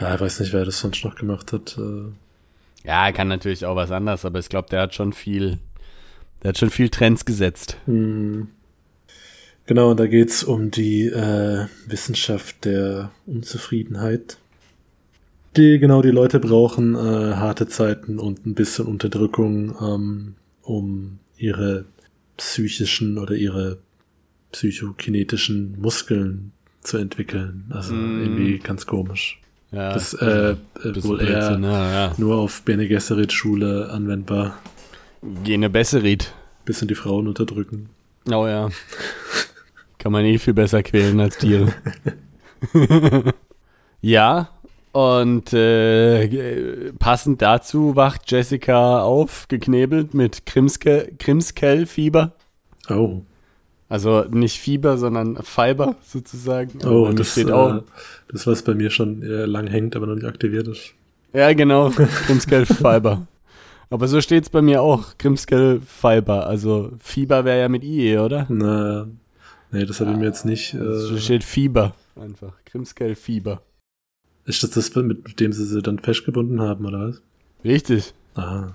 ja, ich weiß nicht, wer das sonst noch gemacht hat. Äh, ja, kann natürlich auch was anderes, aber ich glaube, der hat schon viel, der hat schon viel Trends gesetzt. Hm. Genau, und da geht's um die äh, Wissenschaft der Unzufriedenheit. Die, genau, die Leute brauchen äh, harte Zeiten und ein bisschen Unterdrückung, ähm, um ihre psychischen oder ihre psychokinetischen Muskeln zu entwickeln. Also Mm. irgendwie ganz komisch. Ja, Das äh, äh, wohl eher Blödsinn, ja, ja. nur auf Bene Gesserit Schule anwendbar. Gene Besserit. Bisschen die Frauen unterdrücken. Oh ja. Kann man eh viel besser quälen als Tiere. ja, und äh, passend dazu wacht Jessica auf, geknebelt mit Krimske, Krimskel-Fieber. Oh, Also nicht Fieber, sondern Fiber sozusagen. oh, mir das, steht äh, auch. das, was bei mir schon äh, lang hängt, aber noch nicht aktiviert ist. Ja, genau, Krimskel-Fiber. Aber so steht's bei mir auch, Krimskel-Fiber. Also Fieber wäre ja mit IE, oder? Na, nee, das habe ich mir jetzt nicht. So Äh, steht Fieber einfach. Krimskel-Fieber. ist das das, mit, dem sie sie dann festgebunden haben, oder was? Richtig. Ah.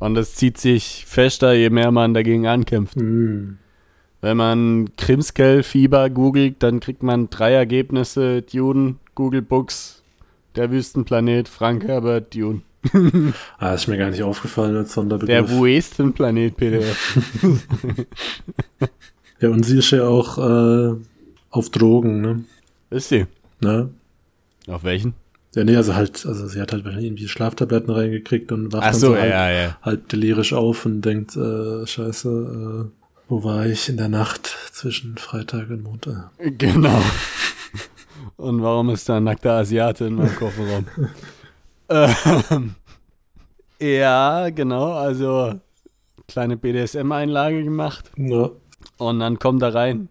Und das zieht sich fester, je mehr man dagegen ankämpft. Hm. Wenn man Krimskel-Fieber googelt, dann kriegt man drei Ergebnisse. Dune, Google Books, der Wüstenplanet, Frank Herbert, Dune. Ah, ist mir gar nicht aufgefallen als Der Sonderbegriff. Wüstenplanet PDF. ja, und sie ist ja auch äh, auf Drogen, ne? Ist sie. Na? Auf welchen? Ja, nee, also halt, also sie hat halt irgendwie Schlaftabletten reingekriegt und wacht Ach dann so, so halb, ja, ja. halb delirisch auf und denkt, äh, scheiße, äh, wo war ich in der Nacht zwischen Freitag und Montag? Genau. Und warum ist da ein nackter Asiate in meinem Kofferraum? ähm, ja, genau, also kleine BDSM-Einlage gemacht Ja. und dann kommt er rein.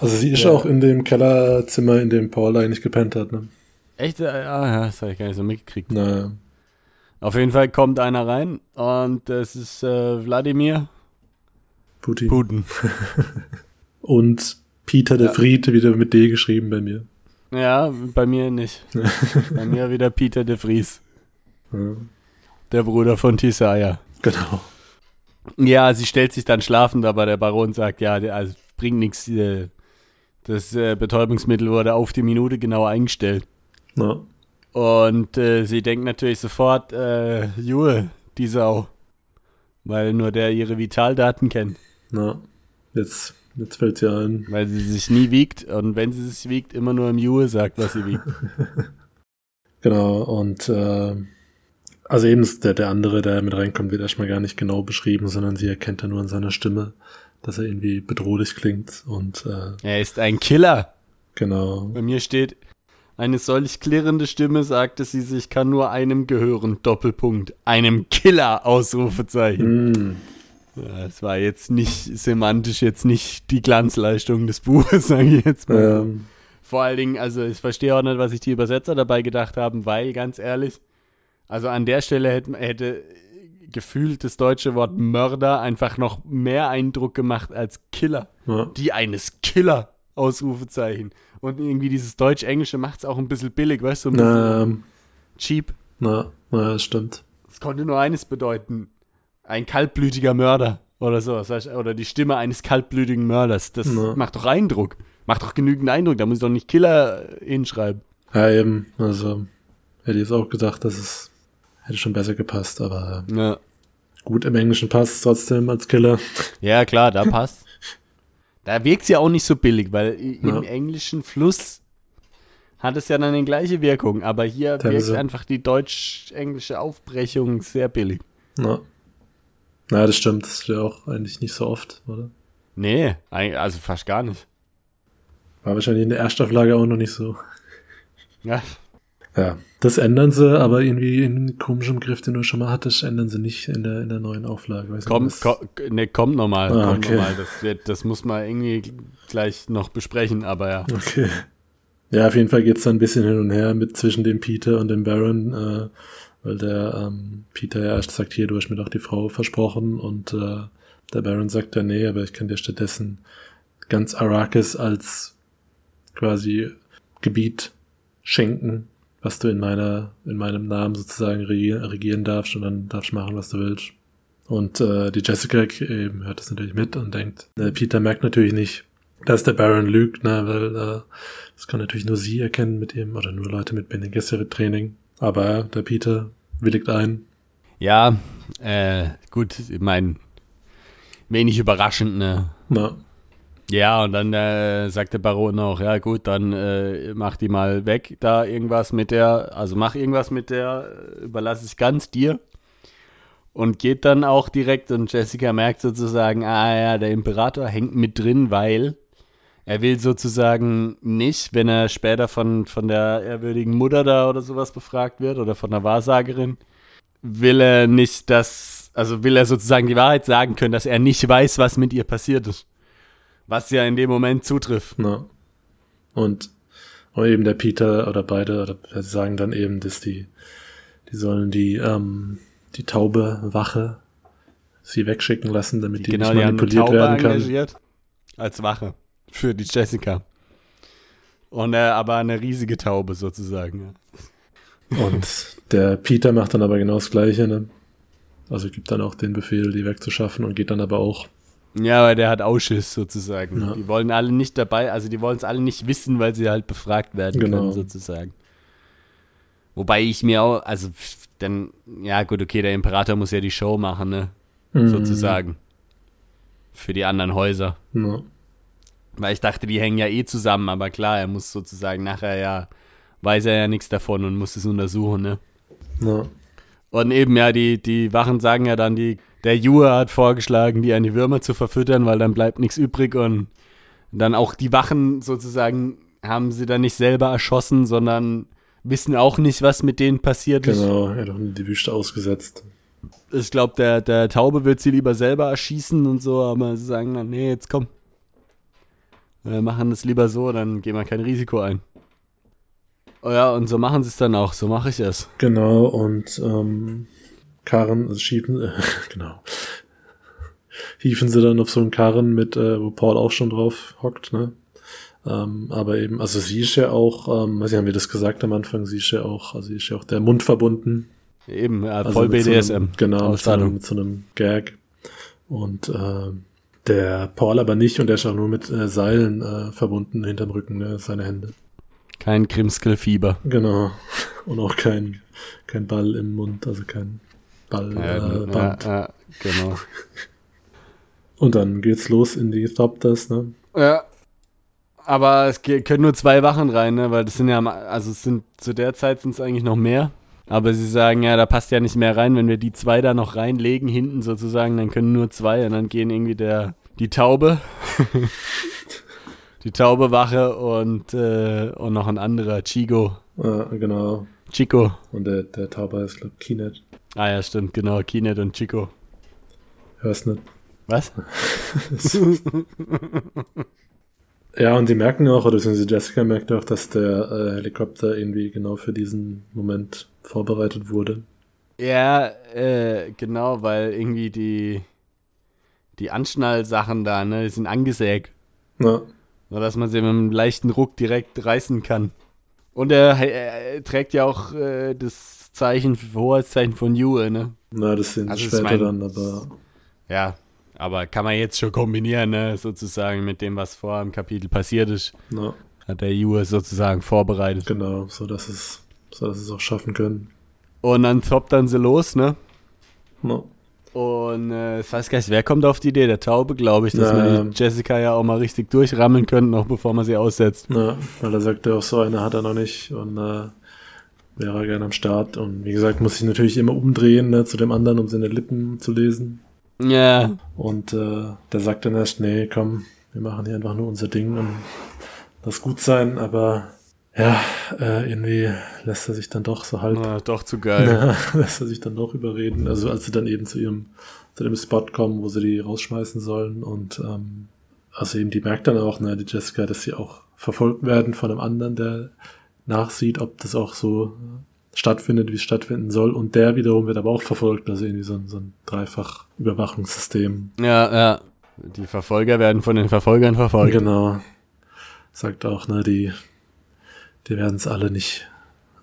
Also sie ist Ja. auch in dem Kellerzimmer, in dem Paul eigentlich gepennt hat, ne? Echt? Ja, ja, das habe ich gar nicht so mitgekriegt. Naja. Auf jeden Fall kommt einer rein und das ist äh, Wladimir Putin. Putin. Und Peter der Ja. Fried, wieder mit D geschrieben bei mir. Ja, bei mir nicht. bei mir wieder Peter de Vries, Ja. der Bruder von Tisaya. Genau. Ja, sie stellt sich dann schlafend, aber der Baron sagt, ja, der, also bringt nichts. Äh, das äh, Betäubungsmittel wurde auf die Minute genau eingestellt. Ja. Und äh, sie denkt natürlich sofort, äh, Jule, die Sau. Weil nur der ihre Vitaldaten kennt. Ja. Jetzt, jetzt fällt sie ein. Weil sie sich nie wiegt und wenn sie sich wiegt, immer nur im Jule sagt, was sie wiegt. Genau, und äh, also eben ist der, der andere, der mit reinkommt, wird erstmal gar nicht genau beschrieben, sondern sie erkennt ja nur an seiner Stimme, dass er irgendwie bedrohlich klingt. Und äh, er ist ein Killer. genau. Bei mir steht, eine solch klirrende Stimme sagte sie sich, kann nur einem gehören. Doppelpunkt. Einem Killer, Ausrufezeichen. Hm. Ja, Es war jetzt nicht semantisch jetzt nicht die Glanzleistung des Buches, sage ich jetzt mal. Ähm, Vor allen Dingen, also ich verstehe auch nicht, was sich die Übersetzer dabei gedacht haben, weil ganz ehrlich, also an der Stelle hätte, hätte gefühlt das deutsche Wort Mörder einfach noch mehr Eindruck gemacht als Killer. ja. Die eines Killer, Ausrufezeichen. Und irgendwie dieses Deutsch-Englische macht es auch ein bisschen billig, weißt du, ein bisschen Na, ähm, cheap. na, na, das stimmt. Es konnte nur eines bedeuten. Ein kaltblütiger Mörder oder so. das heißt, Oder die Stimme eines kaltblütigen Mörders. Das Ja. macht doch Eindruck. Macht doch genügend Eindruck. Da muss ich doch nicht Killer äh, hinschreiben. Ja, eben, also hätte ich jetzt auch gedacht, dass es hätte schon besser gepasst, aber Ja. Gut, im Englischen passt trotzdem als Killer. Ja, klar, da passt. Da wirkt sie ja auch nicht so billig, weil Ja. im englischen Fluss hat es ja dann die gleiche Wirkung, aber hier wirkt Teilweise. einfach die deutsch-englische Aufbrechung sehr billig. Na. Naja, das stimmt. Das ist ja auch eigentlich nicht so oft, oder? Nee, also fast gar nicht. War wahrscheinlich in der Erstauflage auch noch nicht so. Ja, Ja, das ändern sie, aber irgendwie in komischen Griff, den du schon mal hattest, ändern sie nicht in der, in der neuen Auflage. Weiß nicht, kommt, was- ko ne, kommt nochmal, Ah, kommt okay. nochmal. Das, wird, das muss man irgendwie gleich noch besprechen, aber ja. Okay. Ja, auf jeden Fall geht's dann ein bisschen hin und her mit zwischen dem Peter und dem Baron, äh, weil der ähm, Peter ja erst sagt, hier, du hast mir doch die Frau versprochen und äh, der Baron sagt ja, nee, aber ich kann dir stattdessen ganz Arrakis als quasi Gebiet schenken, was du in meiner, in meinem Namen sozusagen regieren, darfst und dann darfst du machen, was du willst. Und äh, die Jessica eben hört das natürlich mit und denkt, äh, Peter merkt natürlich nicht, dass der Baron lügt, ne, weil äh, das kann natürlich nur sie erkennen mit ihm oder nur Leute mit Bene Gesserit Training. Aber der Peter willigt ein. Ja, äh, gut, ich meine, wenig überraschend, ne? Na, Ja, und dann äh, sagt der Baron auch, ja gut, dann äh, mach die mal weg, da irgendwas mit der, also mach irgendwas mit der, äh, überlasse ich ganz dir. Und geht dann auch direkt und Jessica merkt sozusagen, ah ja, der Imperator hängt mit drin, weil er will sozusagen nicht, wenn er später von, von der ehrwürdigen Mutter da oder sowas befragt wird oder von der Wahrsagerin, will er nicht das, also will er sozusagen die Wahrheit sagen können, dass er nicht weiß, was mit ihr passiert ist. Was ja in dem Moment zutrifft. na. Und, und eben der Peter oder beide oder sie sagen dann eben, dass die, die sollen die, ähm, die taube Wache sie wegschicken lassen, damit die, genau, nicht die haben eine manipuliert Taube werden kann. engagiert als Wache für die Jessica. Und äh, aber eine riesige Taube sozusagen. Ja. Und der Peter macht dann aber genau das Gleiche, ne? Also gibt dann auch den Befehl, die wegzuschaffen und geht dann aber auch. Ja, aber der hat Ausschiss sozusagen. Ja. Die wollen alle nicht dabei, also die wollen es alle nicht wissen, weil sie halt befragt werden Genau. können sozusagen. Wobei ich mir auch, also dann, ja gut, okay, der Imperator muss ja die Show machen, ne? Mhm. Sozusagen. Für die anderen Häuser. Na, Weil ich dachte, die hängen ja eh zusammen, aber klar, er muss sozusagen nachher ja, weiß er ja nichts davon und muss es untersuchen, ne? na, Und eben, ja, die, die Wachen sagen ja dann, die, der Jure hat vorgeschlagen, die an die Würmer zu verfüttern, weil dann bleibt nichts übrig und dann auch die Wachen sozusagen haben sie dann nicht selber erschossen, sondern wissen auch nicht, was mit denen passiert ist. genau, er hat doch in die Wüste ausgesetzt. Ich glaube, der, der Taube wird sie lieber selber erschießen und so, aber sie sagen dann, nee, jetzt komm. Wir machen das lieber so, dann gehen wir kein Risiko ein. Oh ja, und so machen sie es dann auch, so mache ich es. Genau, und ähm, Karren, also schiefen, äh, genau. Hieven sie dann auf so einen Karren mit, äh, wo Paul auch schon drauf hockt, ne? Ähm, aber eben, also sie ist ja auch, ähm, weiß ich, haben wir das gesagt am Anfang, sie ist ja auch, also sie ist ja auch der Mund verbunden. Eben, ja, Also voll mit so BDSM. einem, genau, mit so, einem, mit so einem Gag. Und ähm, der Paul aber nicht und der ist auch nur mit äh, Seilen äh, verbunden hinterm Rücken, ne, seine Hände. Kein Krimskelfieber. Genau. Und auch kein, kein Ball im Mund, also kein Ball, Ja, äh, ja, ja, genau. Und dann geht's los in die Thopters, ne? Ja. Aber es können nur zwei Wachen rein, ne? Weil das sind ja, also es sind zu der Zeit sind es eigentlich noch mehr. Aber sie sagen, ja, da passt ja nicht mehr rein. Wenn wir die zwei da noch reinlegen, hinten sozusagen, dann können nur zwei und dann gehen irgendwie der, die Taube, die Taubewache und, äh, und noch ein anderer, Chigo. Äh, genau. Chico. Und der, der Tauber ist, glaub Kinet. Ah ja, stimmt, genau, Kinet und Chico. Hörst nicht. Was? Ja, und die merken auch, oder beziehungsweise Jessica merkt auch, dass der äh, Helikopter irgendwie genau für diesen Moment vorbereitet wurde. Ja, äh, genau, weil irgendwie die, die Anschnallsachen da, ne, die sind angesägt. Na, So dass man sie mit einem leichten Ruck direkt reißen kann. Und er, er trägt ja auch äh, das Zeichen, Hoheitszeichen von Yue, ne? na das sehen Also später mein- dann, aber Ja, aber kann man jetzt schon kombinieren, ne? Sozusagen mit dem, was vor im Kapitel passiert ist, na, hat der Yue sozusagen vorbereitet. genau, so dass es, so dass es auch schaffen können. Und dann zoppt dann sie los, ne? Na, Und äh, ich weiß gar nicht, wer kommt auf die Idee? Der Taube, glaube ich, dass Ja. wir die Jessica ja auch mal richtig durchrammeln können, noch bevor man sie aussetzt. Ja, weil er sagte auch so eine hat er noch nicht und äh, wäre er gerne am Start. Und wie gesagt, muss ich natürlich immer umdrehen ne, zu dem anderen, um seine Lippen zu lesen. Ja. Und äh, der sagt dann erst, nee, komm, wir machen hier einfach nur unser Ding und das gut sein, aber ja, äh, irgendwie lässt er sich dann doch so halb, Ah, doch zu geil. ja, lässt er sich dann doch überreden. Also als sie dann eben zu ihrem, zu dem Spot kommen, wo sie die rausschmeißen sollen und ähm, also eben die merkt dann auch, ne, die Jessica, dass sie auch verfolgt werden von einem anderen, der nachsieht, ob das auch so stattfindet, wie es stattfinden soll. Und der wiederum wird aber auch verfolgt, also irgendwie so ein, so ein Dreifach-Überwachungssystem. Ja, ja. Die Verfolger werden von den Verfolgern verfolgt. Genau. Sagt auch, ne, die, die werden es alle nicht,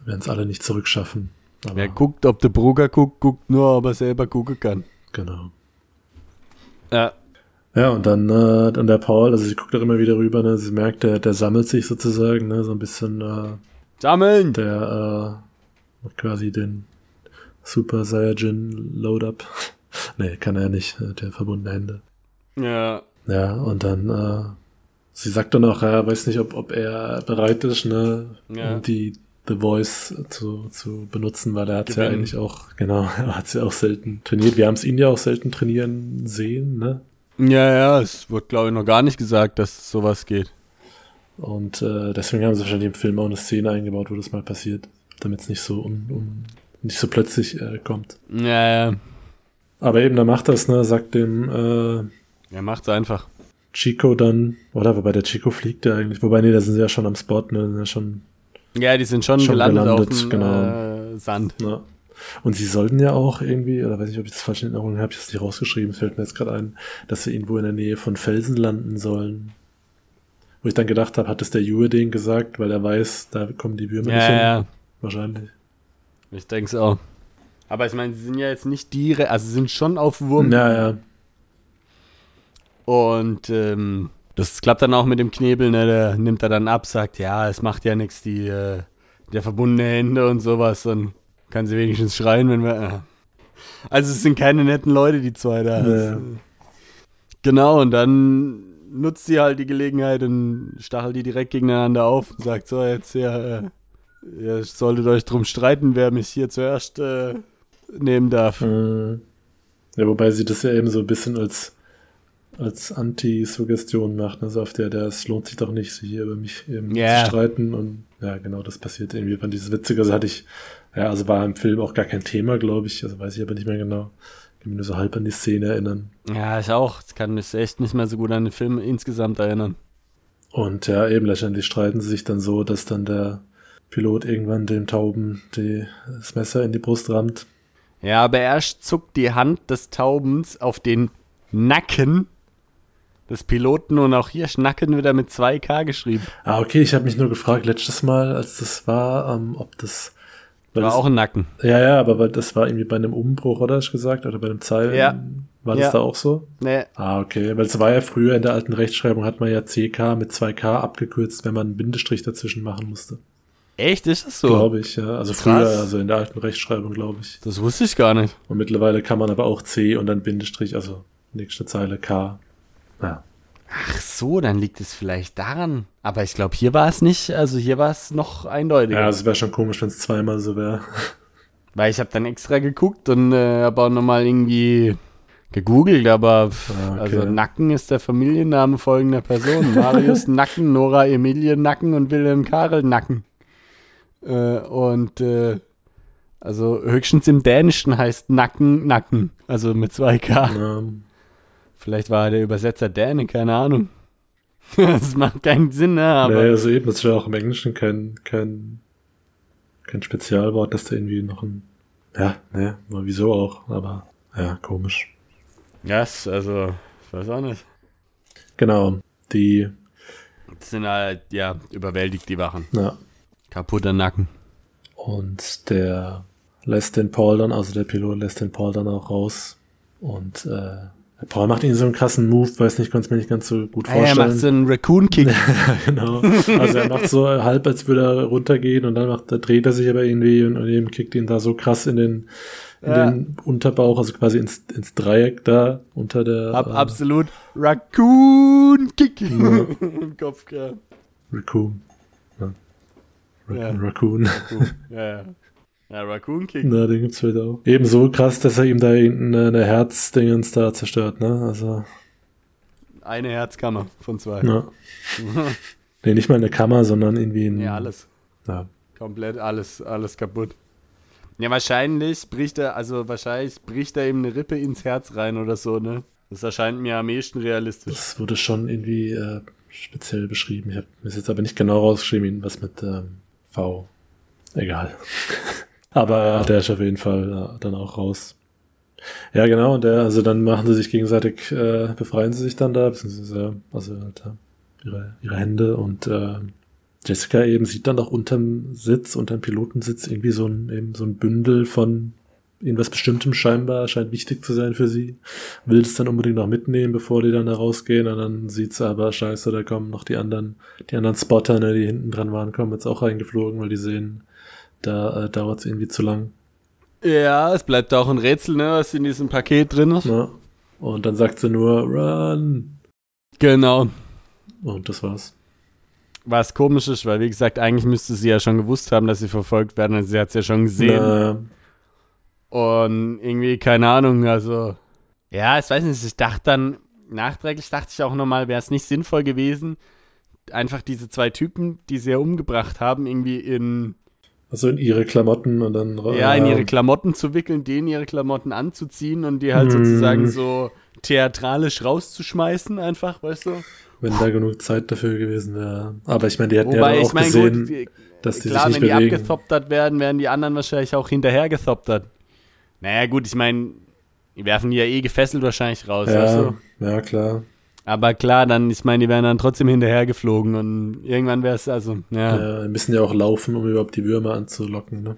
werden es alle nicht zurückschaffen. Aber, Wer guckt, ob der Bruder guckt, guckt nur, ob er selber gucken kann. Genau. Ja. Ja, und dann, äh, dann der Paul, also sie guckt auch immer wieder rüber, ne, sie merkt, der, der sammelt sich sozusagen, ne, so ein bisschen, äh, Sammeln! der, äh, quasi den Super Saiyajin Load-Up. nee, kann er nicht, äh, der verbundene Hände. Ja. Ja, und dann, äh, sie sagt dann auch, er weiß nicht, ob, ob er bereit ist, ne, Ja. um die The Voice zu, zu benutzen, weil er hat ja eigentlich auch, genau, er hat ja auch selten trainiert. Wir haben es ihn ja auch selten trainieren sehen, ne? Ja, ja, es wurde, glaube ich, noch gar nicht gesagt, dass sowas geht. Und äh, deswegen haben sie wahrscheinlich im Film auch eine Szene eingebaut, wo das mal passiert, damit es nicht so un, un, nicht so plötzlich äh, kommt. Ja, ja. Aber eben, da macht das, ne, sagt dem äh, Er macht's einfach. Chico dann, oder? Wobei der Chico fliegt ja eigentlich, wobei, nee, da sind sie ja schon am Spot, ne, sind ja schon Ja, die sind schon, Schon gelandet, gelandet, auf dem genau. äh, Sand. Ja. Und sie sollten ja auch irgendwie, oder weiß nicht, ob ich das falsch in Erinnerung habe, ich das nicht rausgeschrieben, fällt mir jetzt gerade ein, dass sie irgendwo in der Nähe von Felsen landen sollen. Wo ich dann gedacht habe, hat es der Jue den gesagt, weil er weiß, da kommen die Würmer nicht Ja, hin. ja, Wahrscheinlich. ich denke es auch. Aber ich meine, sie sind ja jetzt nicht direkt, also sie sind schon auf Wurm. Ja, ja. Und ähm, das klappt dann auch mit dem Knebel, ne? Der nimmt er dann ab, sagt, ja, es macht ja nichts, die, äh, der verbundene Hände und sowas. Dann kann sie wenigstens schreien, wenn wir. Äh. Also es sind keine netten Leute, die zwei da. Ja. Genau, und dann nutzt sie halt die Gelegenheit und stachelt die direkt gegeneinander auf und sagt, so, jetzt ja, äh, ihr solltet euch drum streiten, wer mich hier zuerst äh, nehmen darf. Mhm. Ja, wobei sie das ja eben so ein bisschen als, als Anti-Suggestion macht, also auf der, es lohnt sich doch nicht, sich hier über mich eben Ja. zu streiten und ja, genau, das passiert irgendwie, fand ich das witzig, also hatte ich, ja, also war im Film auch gar kein Thema, glaube ich, also weiß ich aber nicht mehr genau, kann mich nur so halb an die Szene erinnern. Ja, ich auch. Ich kann mich echt nicht mehr so gut an den Film insgesamt erinnern. Und ja, eben letztendlich streiten sie sich dann so, dass dann der Pilot irgendwann dem Tauben die, das Messer in die Brust rammt. Ja, aber erst zuckt die Hand des Taubens auf den Nacken des Piloten und auch hier Schnacken wieder mit 2K geschrieben. Ah, okay, ich habe mich nur gefragt, letztes Mal, als das war, ähm, ob das War das- auch ein Nacken. Ja, ja, aber weil das war irgendwie bei einem Umbruch, oder? Hast du gesagt? Oder bei einem Zeilen? Ja. War das Ja. da auch so? Nee. Ah, okay. Weil es war ja früher in der alten Rechtschreibung hat man ja CK mit 2K abgekürzt, wenn man einen Bindestrich dazwischen machen musste. Echt, ist das so? Glaube ich, ja. Also Krass. früher, also in der alten Rechtschreibung, glaube ich. Das wusste ich gar nicht. Und mittlerweile kann man aber auch C und dann Bindestrich, also nächste Zeile K. Ja. Ach so, dann liegt es vielleicht daran. Aber ich glaube, hier war es nicht. Also hier war es noch eindeutiger. Ja, es wäre schon komisch, wenn es zweimal so wäre. Weil ich habe dann extra geguckt und äh, habe auch nochmal irgendwie gegoogelt, aber pff, Ah, okay. also Nacken ist der Familienname folgender Person. Marius Nacken, Nora Emilie Nacken und Wilhelm Karel Nacken. Äh, und äh, also höchstens im Dänischen heißt Nacken Nacken, also mit 2K. Ähm, Vielleicht war der Übersetzer Däne, keine Ahnung. das macht keinen Sinn, ne? Aber nee, also eben, das ist ja auch im Englischen kein, kein, kein Spezialwort, dass da irgendwie noch ein, ja, ne, wieso auch, aber, ja, komisch. ja, yes, also, ich weiß auch nicht. Genau, die, Das sind halt, ja, überwältigt die Wachen. na, Kaputter Nacken. und der lässt den Paul dann, also der Pilot lässt den Paul dann auch raus und, äh, Paul macht ihn so einen krassen Move, weiß nicht, konnte es mir nicht ganz so gut Ah, er vorstellen. macht so einen Raccoon-Kick. genau. Also er macht so halb, als würde er runtergehen und dann macht, da dreht er sich aber irgendwie und, und eben kickt ihn da so krass in den, in den Unterbauch, also quasi ins, ins Dreieck da unter der. Ab, äh, absolut Raccoon Kick ja. im Kopf, ja. Raccoon. Ja. Ra ja. Raccoon. Raccoon. Ja, ja. Ja, Raccoon Kick. Na, den gibt's vielleicht auch. Ebenso krass, dass er ihm da eine Herzdingens da zerstört, ne? Also. Eine Herzkammer von zwei. Ja. nee, nicht mal eine Kammer, sondern irgendwie ein. Ja, alles. Ja. Komplett alles, alles kaputt. Ja, wahrscheinlich bricht er, also wahrscheinlich bricht er ihm eine Rippe ins Herz rein oder so, ne? Das erscheint mir am ehesten realistisch. Das wurde schon irgendwie äh, speziell beschrieben. Ich habe mir jetzt aber nicht genau rausgeschrieben, was mit ähm, V. Egal. aber der ist auf jeden Fall dann auch raus. Ja, genau, und der, also dann machen sie sich gegenseitig, äh, befreien sie sich dann da, beziehungsweise, also halt, ihre, ihre Hände und äh, Jessica eben sieht dann auch unterm Sitz, unterm Pilotensitz irgendwie so ein, eben so ein Bündel von irgendwas Bestimmtem scheinbar, scheint wichtig zu sein für sie. Will es dann unbedingt noch mitnehmen, bevor die dann da rausgehen. Und dann sieht sie aber, scheiße, da kommen noch die anderen, die anderen Spotter, ne, die hinten dran waren, kommen jetzt auch reingeflogen, weil die sehen, da äh, dauert es irgendwie zu lang. Ja, es bleibt auch ein Rätsel, ne, was in diesem Paket drin ist. Ja. Und dann sagt sie nur, run. Genau. Und das war's was komisch ist, weil wie gesagt, eigentlich müsste sie ja schon gewusst haben, dass sie verfolgt werden. Also sie hat es ja schon gesehen. Na. Und irgendwie, keine Ahnung, also. Ja, ich weiß nicht, ich dachte dann, nachträglich dachte ich auch nochmal, wäre es nicht sinnvoll gewesen, einfach diese zwei Typen, die sie ja umgebracht haben, irgendwie in. Also in ihre Klamotten und dann. Ja, in ihre Klamotten zu wickeln, denen ihre Klamotten anzuziehen und die halt hm. sozusagen so theatralisch rauszuschmeißen, einfach, weißt du? wenn da genug Zeit dafür gewesen wäre. Aber ich meine, die hätten Wobei, ja auch ich mein, gesehen, gut, die, dass die klar, sich nicht wenn bewegen. die abgethoptert werden, werden die anderen wahrscheinlich auch hinterher gethoptert. Naja, gut, ich meine, die werfen die ja eh gefesselt wahrscheinlich raus. Ja, weißt du? ja klar. Aber klar, dann, ich meine, die wären dann trotzdem hinterher geflogen und irgendwann wäre es, also, ja. Ja, die müssen ja auch laufen, um überhaupt die Würmer anzulocken, ne?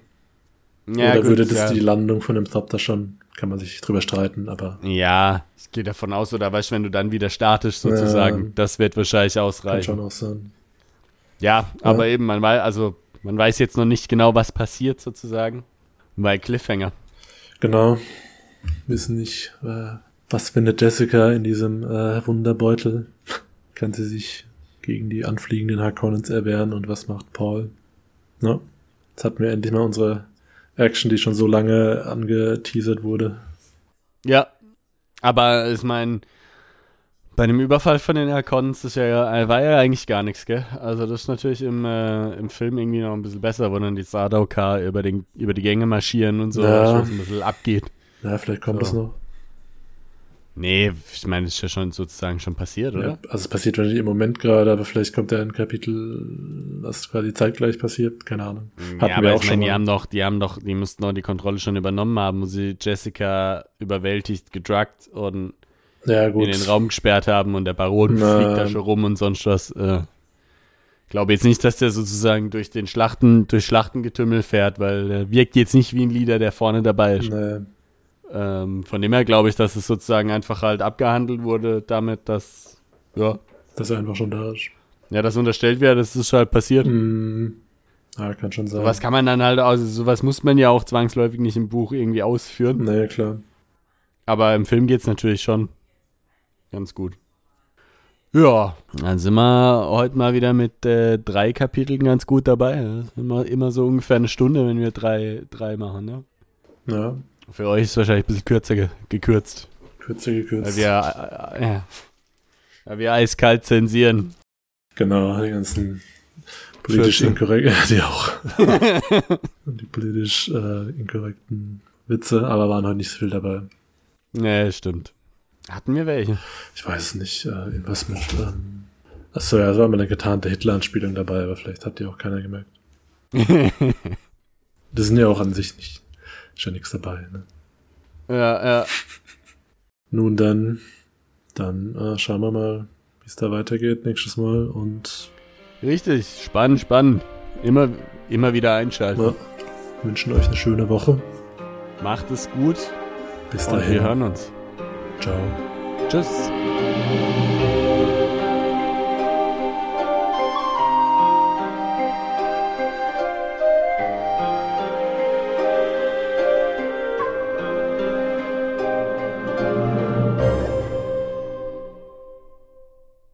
Ja, Oder gut, würde das ja. die Landung von dem Thopter schon kann man sich drüber streiten, aber. Ja, ich gehe davon aus, oder weißt du, wenn du dann wieder startest, sozusagen, ja, das wird wahrscheinlich ausreichen. Kann schon auch sein. Ja, aber eben, man weiß, also, man weiß jetzt noch nicht genau, was passiert, sozusagen. Weil Cliffhanger. Genau. Wissen nicht, äh, was findet Jessica in diesem äh, Wunderbeutel? Kann sie sich gegen die anfliegenden Harkonnens erwehren und was macht Paul? Na, jetzt hatten wir endlich mal unsere Action, die schon so lange angeteasert wurde. Ja, aber ich meine, bei dem Überfall von den Harkonnens ist ja, war ja eigentlich gar nichts, gell? Also das ist natürlich im, äh, im Film irgendwie noch ein bisschen besser, wo dann die Sardaukar über, über die Gänge marschieren und so, ja. was ein bisschen abgeht. Ja, vielleicht kommt so. das noch. Nee, ich meine, das ist ja schon sozusagen schon passiert, oder? Ja, also es passiert wahrscheinlich im Moment gerade, aber vielleicht kommt ja ein Kapitel, das quasi zeitgleich passiert, keine Ahnung. Hatten ja, aber wir auch ich meine, die haben doch, die haben doch, die mussten doch die Kontrolle schon übernommen haben, wo sie Jessica überwältigt, gedruckt und ja, in den Raum gesperrt haben und der Baron Na, fliegt da schon rum und sonst was. Äh, glaube jetzt nicht, dass der sozusagen durch den Schlachten, durch Schlachtengetümmel fährt, weil er wirkt jetzt nicht wie ein Leader, der vorne dabei ist. Nee. Ähm, von dem her glaube ich, dass es sozusagen einfach halt abgehandelt wurde damit, dass, ja. Dass er einfach schon da ist. Ja, das unterstellt wird, das ist halt passiert. Mm. Ja, kann schon sein. Was kann man dann halt, also sowas muss man ja auch zwangsläufig nicht im Buch irgendwie ausführen. Naja, klar. Aber im Film geht es natürlich schon ganz gut. Ja, dann sind wir heute mal wieder mit äh, drei Kapiteln ganz gut dabei. Immer, immer so ungefähr eine Stunde, wenn wir drei, drei machen, ne? Ja, für euch ist es wahrscheinlich ein bisschen kürzer ge gekürzt. Kürzer gekürzt. Weil wir, äh, ja, weil wir eiskalt zensieren. Genau, die ganzen politisch inkorrekten, die auch. die politisch äh, inkorrekten Witze, aber waren heute nicht so viel dabei. Nee, stimmt. Hatten wir welche? Ich weiß es nicht. Äh, irgendwas mit. Ähm, achso, ja, es war mal eine getarnte Hitler-Anspielung dabei, aber vielleicht hat die auch keiner gemerkt. das sind ja auch an sich nicht ist ja nichts dabei, ne? Ja, ja. Nun dann, dann äh, schauen wir mal, wie es da weitergeht nächstes Mal und. Richtig, spannend, spannend. Immer, immer wieder einschalten. Ja, wünschen euch eine schöne Woche. Macht es gut. Bis dahin. Und wir hören uns. Ciao. Tschüss.